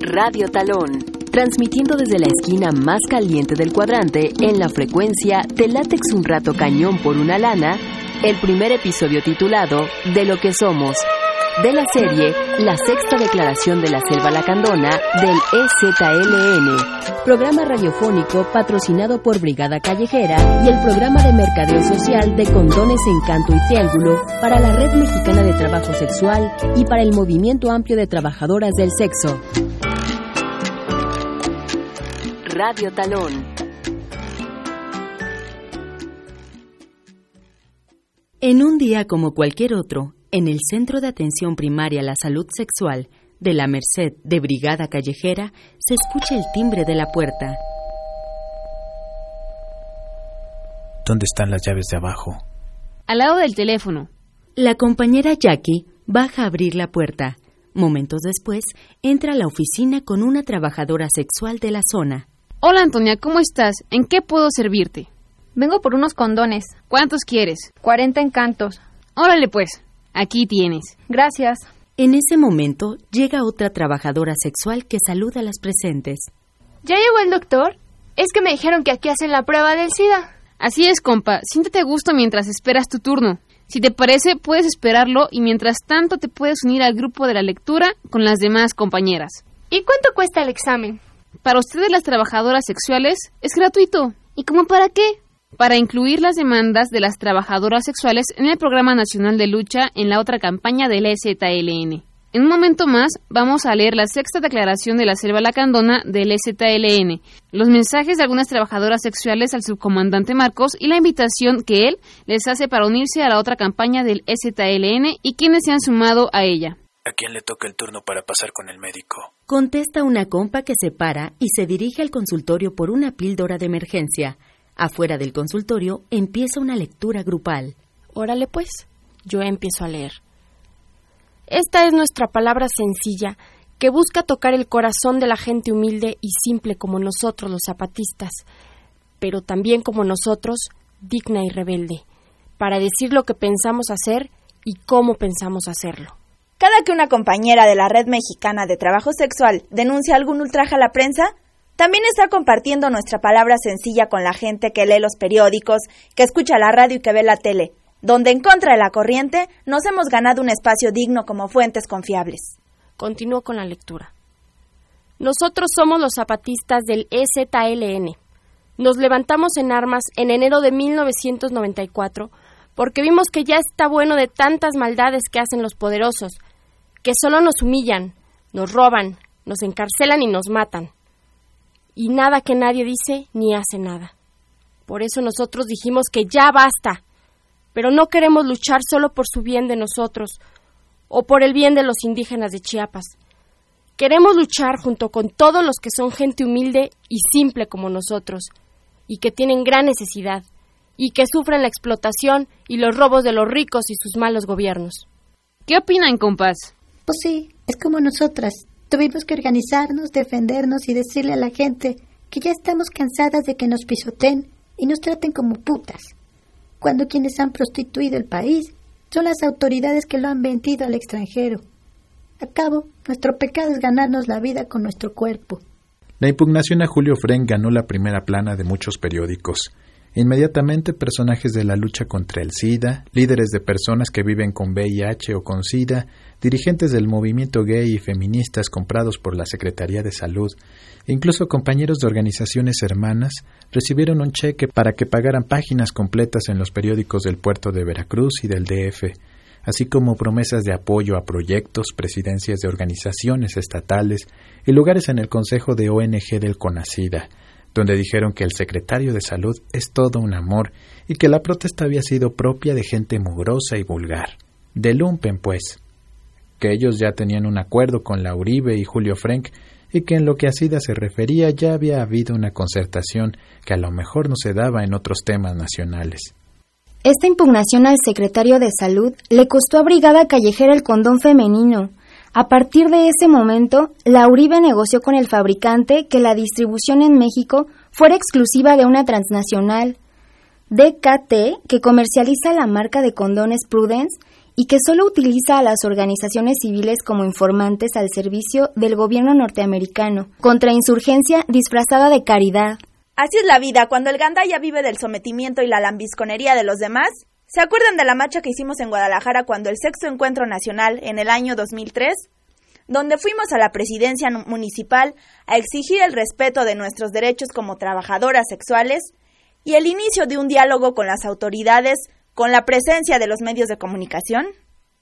Radio Talón, transmitiendo desde la esquina más caliente del cuadrante en la frecuencia de látex un rato cañón por una lana, el primer episodio titulado De lo que somos, de la serie La Sexta Declaración de la Selva Lacandona del EZLN, programa radiofónico patrocinado por Brigada Callejera y el programa de mercadeo social de Condones Encanto y Triángulo para la Red Mexicana de Trabajo Sexual y para el Movimiento Amplio de Trabajadoras del Sexo. Radio Talón. En un día como cualquier otro, en el Centro de Atención Primaria a la Salud Sexual de la Merced de Brigada Callejera, se escucha el timbre de la puerta. ¿Dónde están las llaves de abajo? Al lado del teléfono. La compañera Jackie baja a abrir la puerta. Momentos después, entra a la oficina con una trabajadora sexual de la zona. Hola Antonia, ¿cómo estás? ¿En qué puedo servirte? Vengo por unos condones. ¿Cuántos quieres? 40 encantos. Órale pues, aquí tienes. Gracias. En ese momento llega otra trabajadora sexual que saluda a las presentes. ¿Ya llegó el doctor? Es que me dijeron que aquí hacen la prueba del SIDA. Así es, compa. Siéntate a gusto mientras esperas tu turno. Si te parece, puedes esperarlo y mientras tanto te puedes unir al grupo de la lectura con las demás compañeras. ¿Y cuánto cuesta el examen? Para ustedes las trabajadoras sexuales es gratuito. ¿Y cómo para qué? Para incluir las demandas de las trabajadoras sexuales en el Programa Nacional de Lucha en la otra campaña del EZLN. En un momento más vamos a leer la sexta declaración de la Selva Lacandona del EZLN, los mensajes de algunas trabajadoras sexuales al subcomandante Marcos y la invitación que él les hace para unirse a la otra campaña del EZLN y quienes se han sumado a ella. ¿A quién le toca el turno para pasar con el médico? Contesta una compa que se para y se dirige al consultorio por una píldora de emergencia. Afuera del consultorio empieza una lectura grupal. Órale pues, yo empiezo a leer. Esta es nuestra palabra sencilla, que busca tocar el corazón de la gente humilde y simple como nosotros los zapatistas, pero también como nosotros, digna y rebelde, para decir lo que pensamos hacer y cómo pensamos hacerlo. Cada que una compañera de la Red Mexicana de Trabajo Sexual denuncia algún ultraje a la prensa, también está compartiendo nuestra palabra sencilla con la gente que lee los periódicos, que escucha la radio y que ve la tele, donde en contra de la corriente nos hemos ganado un espacio digno como fuentes confiables. Continúo con la lectura. Nosotros somos los zapatistas del EZLN. Nos levantamos en armas en enero de 1994 porque vimos que ya está bueno de tantas maldades que hacen los poderosos, que solo nos humillan, nos roban, nos encarcelan y nos matan y nada que nadie dice ni hace nada. Por eso nosotros dijimos que ya basta, pero no queremos luchar solo por su bien de nosotros o por el bien de los indígenas de Chiapas. Queremos luchar junto con todos los que son gente humilde y simple como nosotros, y que tienen gran necesidad, y que sufren la explotación y los robos de los ricos y sus malos gobiernos. ¿Qué opinan, compás? Pues sí, es como nosotras, Tuvimos que organizarnos, defendernos y decirle a la gente que ya estamos cansadas de que nos pisoteen y nos traten como putas, cuando quienes han prostituido el país son las autoridades que lo han vendido al extranjero. A cabo, nuestro pecado es ganarnos la vida con nuestro cuerpo. La impugnación a Julio Fren ganó la primera plana de muchos periódicos. Inmediatamente personajes de la lucha contra el SIDA, líderes de personas que viven con VIH o con SIDA, dirigentes del movimiento gay y feministas comprados por la Secretaría de Salud, incluso compañeros de organizaciones hermanas, recibieron un cheque para que pagaran páginas completas en los periódicos del puerto de Veracruz y del DF, así como promesas de apoyo a proyectos, presidencias de organizaciones estatales y lugares en el Consejo de ONG del CONACIDA, donde dijeron que el secretario de Salud es todo un amor y que la protesta había sido propia de gente mugrosa y vulgar. De lumpen, pues. Que ellos ya tenían un acuerdo con la Uribe y Julio Frank y que en lo que a SIDA se refería ya había habido una concertación que a lo mejor no se daba en otros temas nacionales. Esta impugnación al secretario de Salud le costó a Brigada Callejera el condón femenino, a partir de ese momento, la Uribe negoció con el fabricante que la distribución en México fuera exclusiva de una transnacional, DKT, que comercializa la marca de condones Prudence y que solo utiliza a las organizaciones civiles como informantes al servicio del gobierno norteamericano, contra insurgencia disfrazada de caridad. Así es la vida, cuando el gandaya vive del sometimiento y la lambisconería de los demás, ¿Se acuerdan de la marcha que hicimos en Guadalajara cuando el sexto encuentro nacional en el año 2003? Donde fuimos a la presidencia municipal a exigir el respeto de nuestros derechos como trabajadoras sexuales y el inicio de un diálogo con las autoridades con la presencia de los medios de comunicación?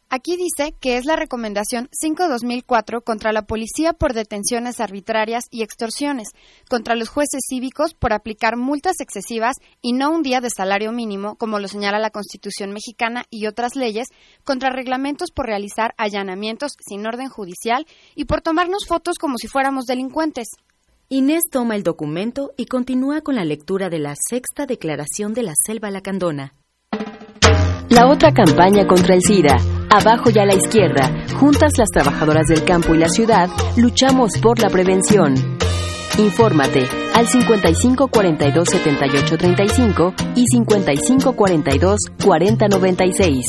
Aquí dice que es la recomendación 5-2004 contra la policía por detenciones arbitrarias y extorsiones, contra los jueces cívicos por aplicar multas excesivas y no un día de salario mínimo, como lo señala la Constitución mexicana y otras leyes, contra reglamentos por realizar allanamientos sin orden judicial y por tomarnos fotos como si fuéramos delincuentes. Inés toma el documento y continúa con la lectura de la sexta declaración de la Selva Lacandona. La otra campaña contra el SIDA Abajo y a la izquierda, juntas las trabajadoras del campo y la ciudad, luchamos por la prevención. Infórmate al 55 42 78 35 y 55 42 40 96.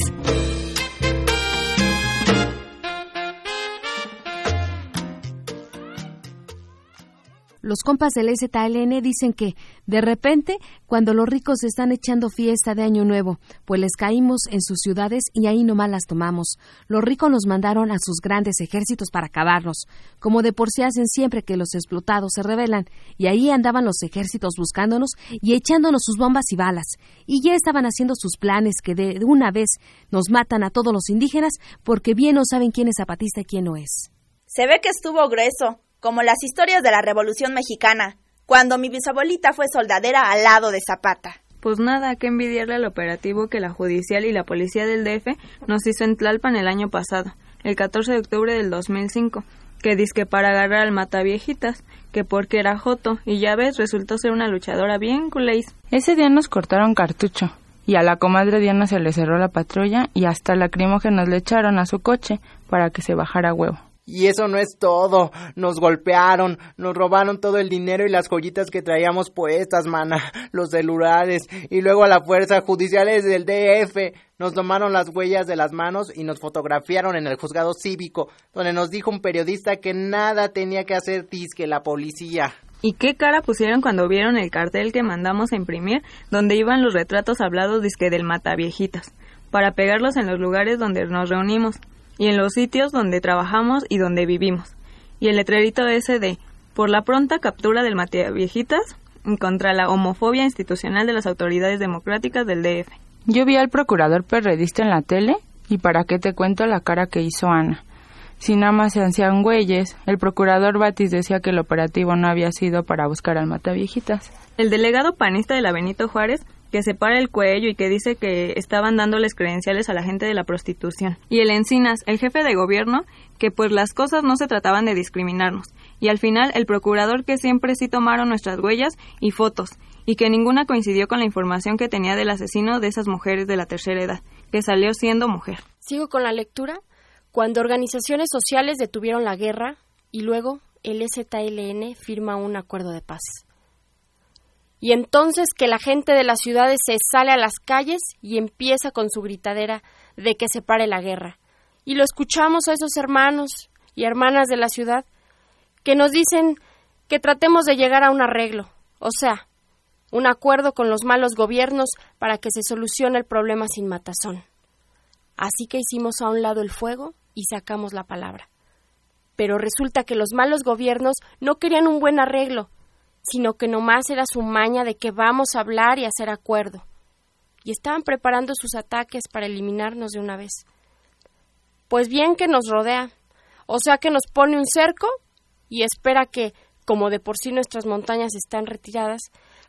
Los compas del STLN dicen que, de repente, cuando los ricos están echando fiesta de Año Nuevo, pues les caímos en sus ciudades y ahí nomás las tomamos. Los ricos nos mandaron a sus grandes ejércitos para acabarnos, como de por sí hacen siempre que los explotados se rebelan, y ahí andaban los ejércitos buscándonos y echándonos sus bombas y balas, y ya estaban haciendo sus planes que de una vez nos matan a todos los indígenas porque bien no saben quién es zapatista y quién no es. Se ve que estuvo grueso como las historias de la Revolución Mexicana, cuando mi bisabuelita fue soldadera al lado de Zapata. Pues nada, que envidiarle al operativo que la judicial y la policía del DF nos hizo en Tlalpan el año pasado, el 14 de octubre del 2005, que que para agarrar al mataviejitas, que porque era joto, y ya ves, resultó ser una luchadora bien culéis. Ese día nos cortaron cartucho, y a la comadre Diana se le cerró la patrulla y hasta lacrimógenos le echaron a su coche para que se bajara huevo. Y eso no es todo. Nos golpearon, nos robaron todo el dinero y las joyitas que traíamos puestas, mana, los celulares. Y luego a la fuerza judiciales del DF nos tomaron las huellas de las manos y nos fotografiaron en el juzgado cívico, donde nos dijo un periodista que nada tenía que hacer disque la policía. ¿Y qué cara pusieron cuando vieron el cartel que mandamos a imprimir, donde iban los retratos hablados disque del mataviejitas, para pegarlos en los lugares donde nos reunimos? Y en los sitios donde trabajamos y donde vivimos. Y el letrerito ese de por la pronta captura del Matías Viejitas contra la homofobia institucional de las autoridades democráticas del DF. Yo vi al procurador perredista en la tele y para qué te cuento la cara que hizo Ana. Si nada más se hacían güeyes, el procurador Batis decía que el operativo no había sido para buscar al Mataviejitas. El delegado panista de la Benito Juárez que se para el cuello y que dice que estaban dándoles credenciales a la gente de la prostitución. Y el Encinas, el jefe de gobierno, que pues las cosas no se trataban de discriminarnos. Y al final el procurador que siempre sí tomaron nuestras huellas y fotos, y que ninguna coincidió con la información que tenía del asesino de esas mujeres de la tercera edad, que salió siendo mujer. Sigo con la lectura. Cuando organizaciones sociales detuvieron la guerra y luego el ZLN firma un acuerdo de paz y entonces que la gente de las ciudades se sale a las calles y empieza con su gritadera de que se pare la guerra. Y lo escuchamos a esos hermanos y hermanas de la ciudad que nos dicen que tratemos de llegar a un arreglo, o sea, un acuerdo con los malos gobiernos para que se solucione el problema sin matazón. Así que hicimos a un lado el fuego y sacamos la palabra. Pero resulta que los malos gobiernos no querían un buen arreglo, sino que nomás era su maña de que vamos a hablar y hacer acuerdo. Y estaban preparando sus ataques para eliminarnos de una vez. Pues bien que nos rodea, o sea que nos pone un cerco y espera que, como de por sí nuestras montañas están retiradas,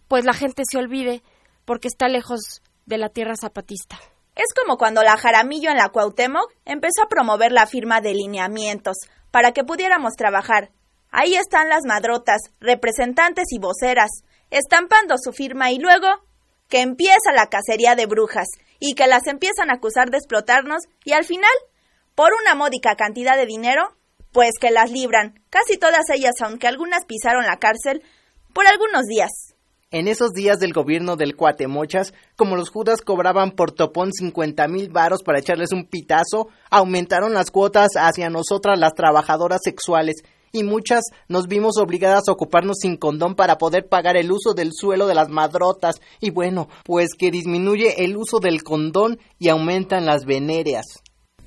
pues la gente se olvide porque está lejos de la tierra zapatista. Es como cuando la Jaramillo en la Cuauhtémoc empezó a promover la firma de lineamientos para que pudiéramos trabajar Ahí están las madrotas, representantes y voceras, estampando su firma y luego que empieza la cacería de brujas y que las empiezan a acusar de explotarnos y al final, por una módica cantidad de dinero, pues que las libran, casi todas ellas, aunque algunas pisaron la cárcel, por algunos días. En esos días del gobierno del Cuatemochas, como los judas cobraban por topón cincuenta mil varos para echarles un pitazo, aumentaron las cuotas hacia nosotras las trabajadoras sexuales y muchas nos vimos obligadas a ocuparnos sin condón para poder pagar el uso del suelo de las madrotas y bueno, pues que disminuye el uso del condón y aumentan las venéreas.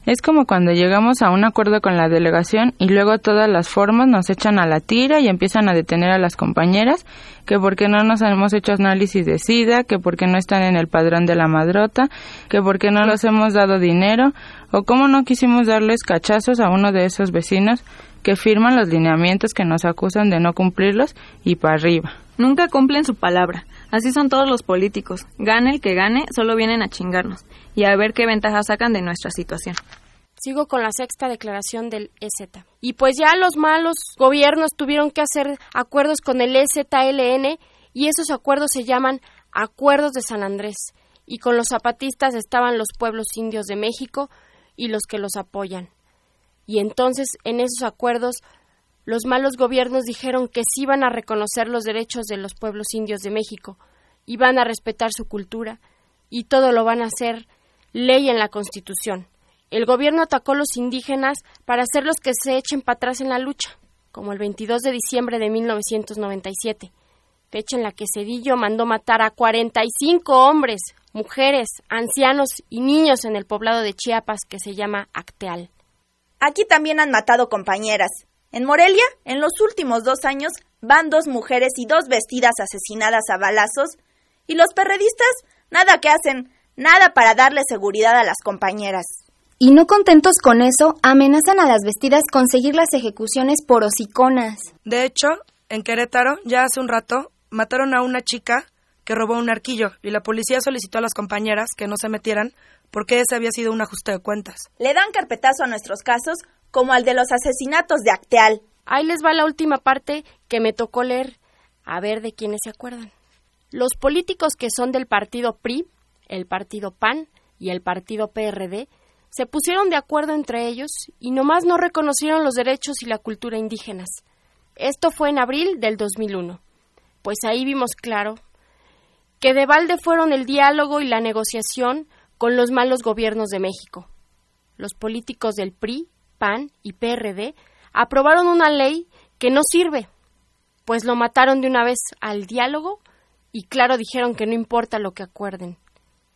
Es como cuando llegamos a un acuerdo con la delegación y luego todas las formas nos echan a la tira y empiezan a detener a las compañeras, que porque no nos hemos hecho análisis de SIDA, que porque no están en el padrón de la madrota, que porque no les hemos dado dinero, o cómo no quisimos darles cachazos a uno de esos vecinos que firman los lineamientos que nos acusan de no cumplirlos y para arriba. Nunca cumplen su palabra. Así son todos los políticos. Gane el que gane, solo vienen a chingarnos y a ver qué ventajas sacan de nuestra situación. Sigo con la sexta declaración del EZ. Y pues ya los malos gobiernos tuvieron que hacer acuerdos con el EZLN y esos acuerdos se llaman Acuerdos de San Andrés. Y con los zapatistas estaban los pueblos indios de México y los que los apoyan. Y entonces en esos acuerdos Los malos gobiernos dijeron que sí iban a reconocer los derechos de los pueblos indios de México, iban a respetar su cultura y todo lo van a hacer ley en la Constitución. El gobierno atacó a los indígenas para hacerlos que se echen para atrás en la lucha, como el 22 de diciembre de 1997, fecha en la que Cedillo mandó matar a 45 hombres, mujeres, ancianos y niños en el poblado de Chiapas que se llama Acteal. Aquí también han matado compañeras. En Morelia, en los últimos dos años, van dos mujeres y dos vestidas asesinadas a balazos, y los perredistas nada que hacen, nada para darle seguridad a las compañeras. Y no contentos con eso, amenazan a las vestidas con seguir las ejecuciones por hociconas. De hecho, en Querétaro, ya hace un rato, mataron a una chica que robó un arquillo y la policía solicitó a las compañeras que no se metieran porque ese había sido un ajuste de cuentas. Le dan carpetazo a nuestros casos como al de los asesinatos de Acteal. Ahí les va la última parte que me tocó leer, a ver de quiénes se acuerdan. Los políticos que son del partido PRI, el partido PAN y el partido PRD se pusieron de acuerdo entre ellos y nomás no reconocieron los derechos y la cultura indígenas. Esto fue en abril del 2001. Pues ahí vimos claro que de balde fueron el diálogo y la negociación con los malos gobiernos de México. Los políticos del PRI, PAN y PRD aprobaron una ley que no sirve, pues lo mataron de una vez al diálogo y claro dijeron que no importa lo que acuerden,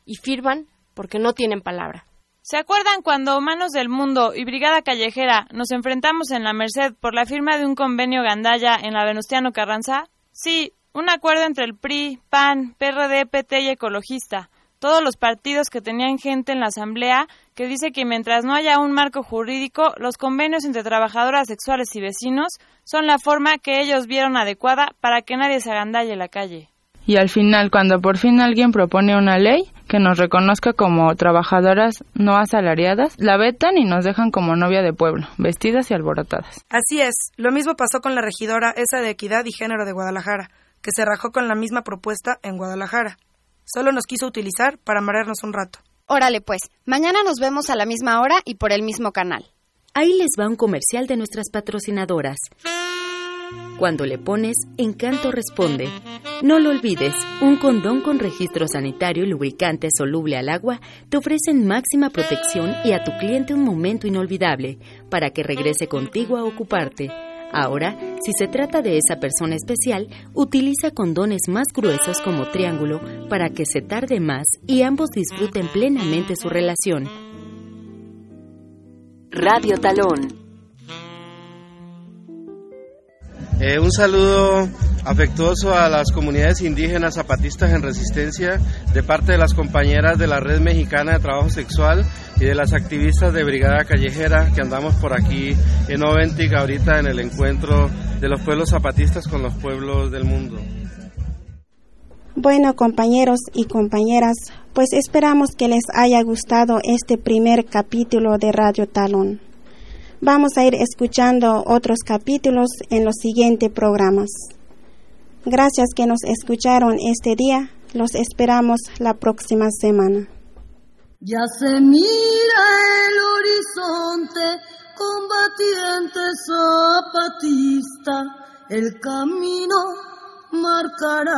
y firman porque no tienen palabra. ¿Se acuerdan cuando Manos del Mundo y Brigada Callejera nos enfrentamos en la Merced por la firma de un convenio Gandaya en la Venustiano Carranza? Sí, un acuerdo entre el PRI, PAN, PRD, PT y Ecologista, todos los partidos que tenían gente en la Asamblea, que dice que mientras no haya un marco jurídico, los convenios entre trabajadoras sexuales y vecinos son la forma que ellos vieron adecuada para que nadie se agandalle la calle. Y al final, cuando por fin alguien propone una ley que nos reconozca como trabajadoras no asalariadas, la vetan y nos dejan como novia de pueblo, vestidas y alborotadas. Así es, lo mismo pasó con la regidora esa de Equidad y Género de Guadalajara que se rajó con la misma propuesta en Guadalajara. Solo nos quiso utilizar para marearnos un rato. Órale pues, mañana nos vemos a la misma hora y por el mismo canal. Ahí les va un comercial de nuestras patrocinadoras. Cuando le pones, Encanto responde. No lo olvides, un condón con registro sanitario y lubricante soluble al agua te ofrecen máxima protección y a tu cliente un momento inolvidable para que regrese contigo a ocuparte. Ahora, si se trata de esa persona especial, utiliza condones más gruesos como triángulo para que se tarde más y ambos disfruten plenamente su relación. Radio Talón. Eh, un saludo afectuoso a las comunidades indígenas zapatistas en resistencia de parte de las compañeras de la Red Mexicana de Trabajo Sexual y de las activistas de Brigada Callejera que andamos por aquí en Oventic ahorita en el encuentro de los pueblos zapatistas con los pueblos del mundo. Bueno, compañeros y compañeras, pues esperamos que les haya gustado este primer capítulo de Radio Talón. Vamos a ir escuchando otros capítulos en los siguientes programas. Gracias que nos escucharon este día. Los esperamos la próxima semana. Ya se mira el horizonte, combatiente zapatista, el camino marcará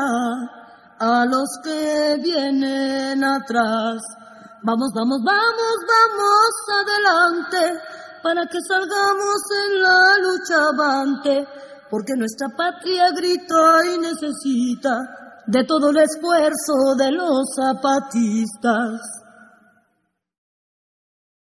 a los que vienen atrás. Vamos, vamos, vamos, vamos adelante para que salgamos en la lucha avante, porque nuestra patria grita y necesita de todo el esfuerzo de los zapatistas.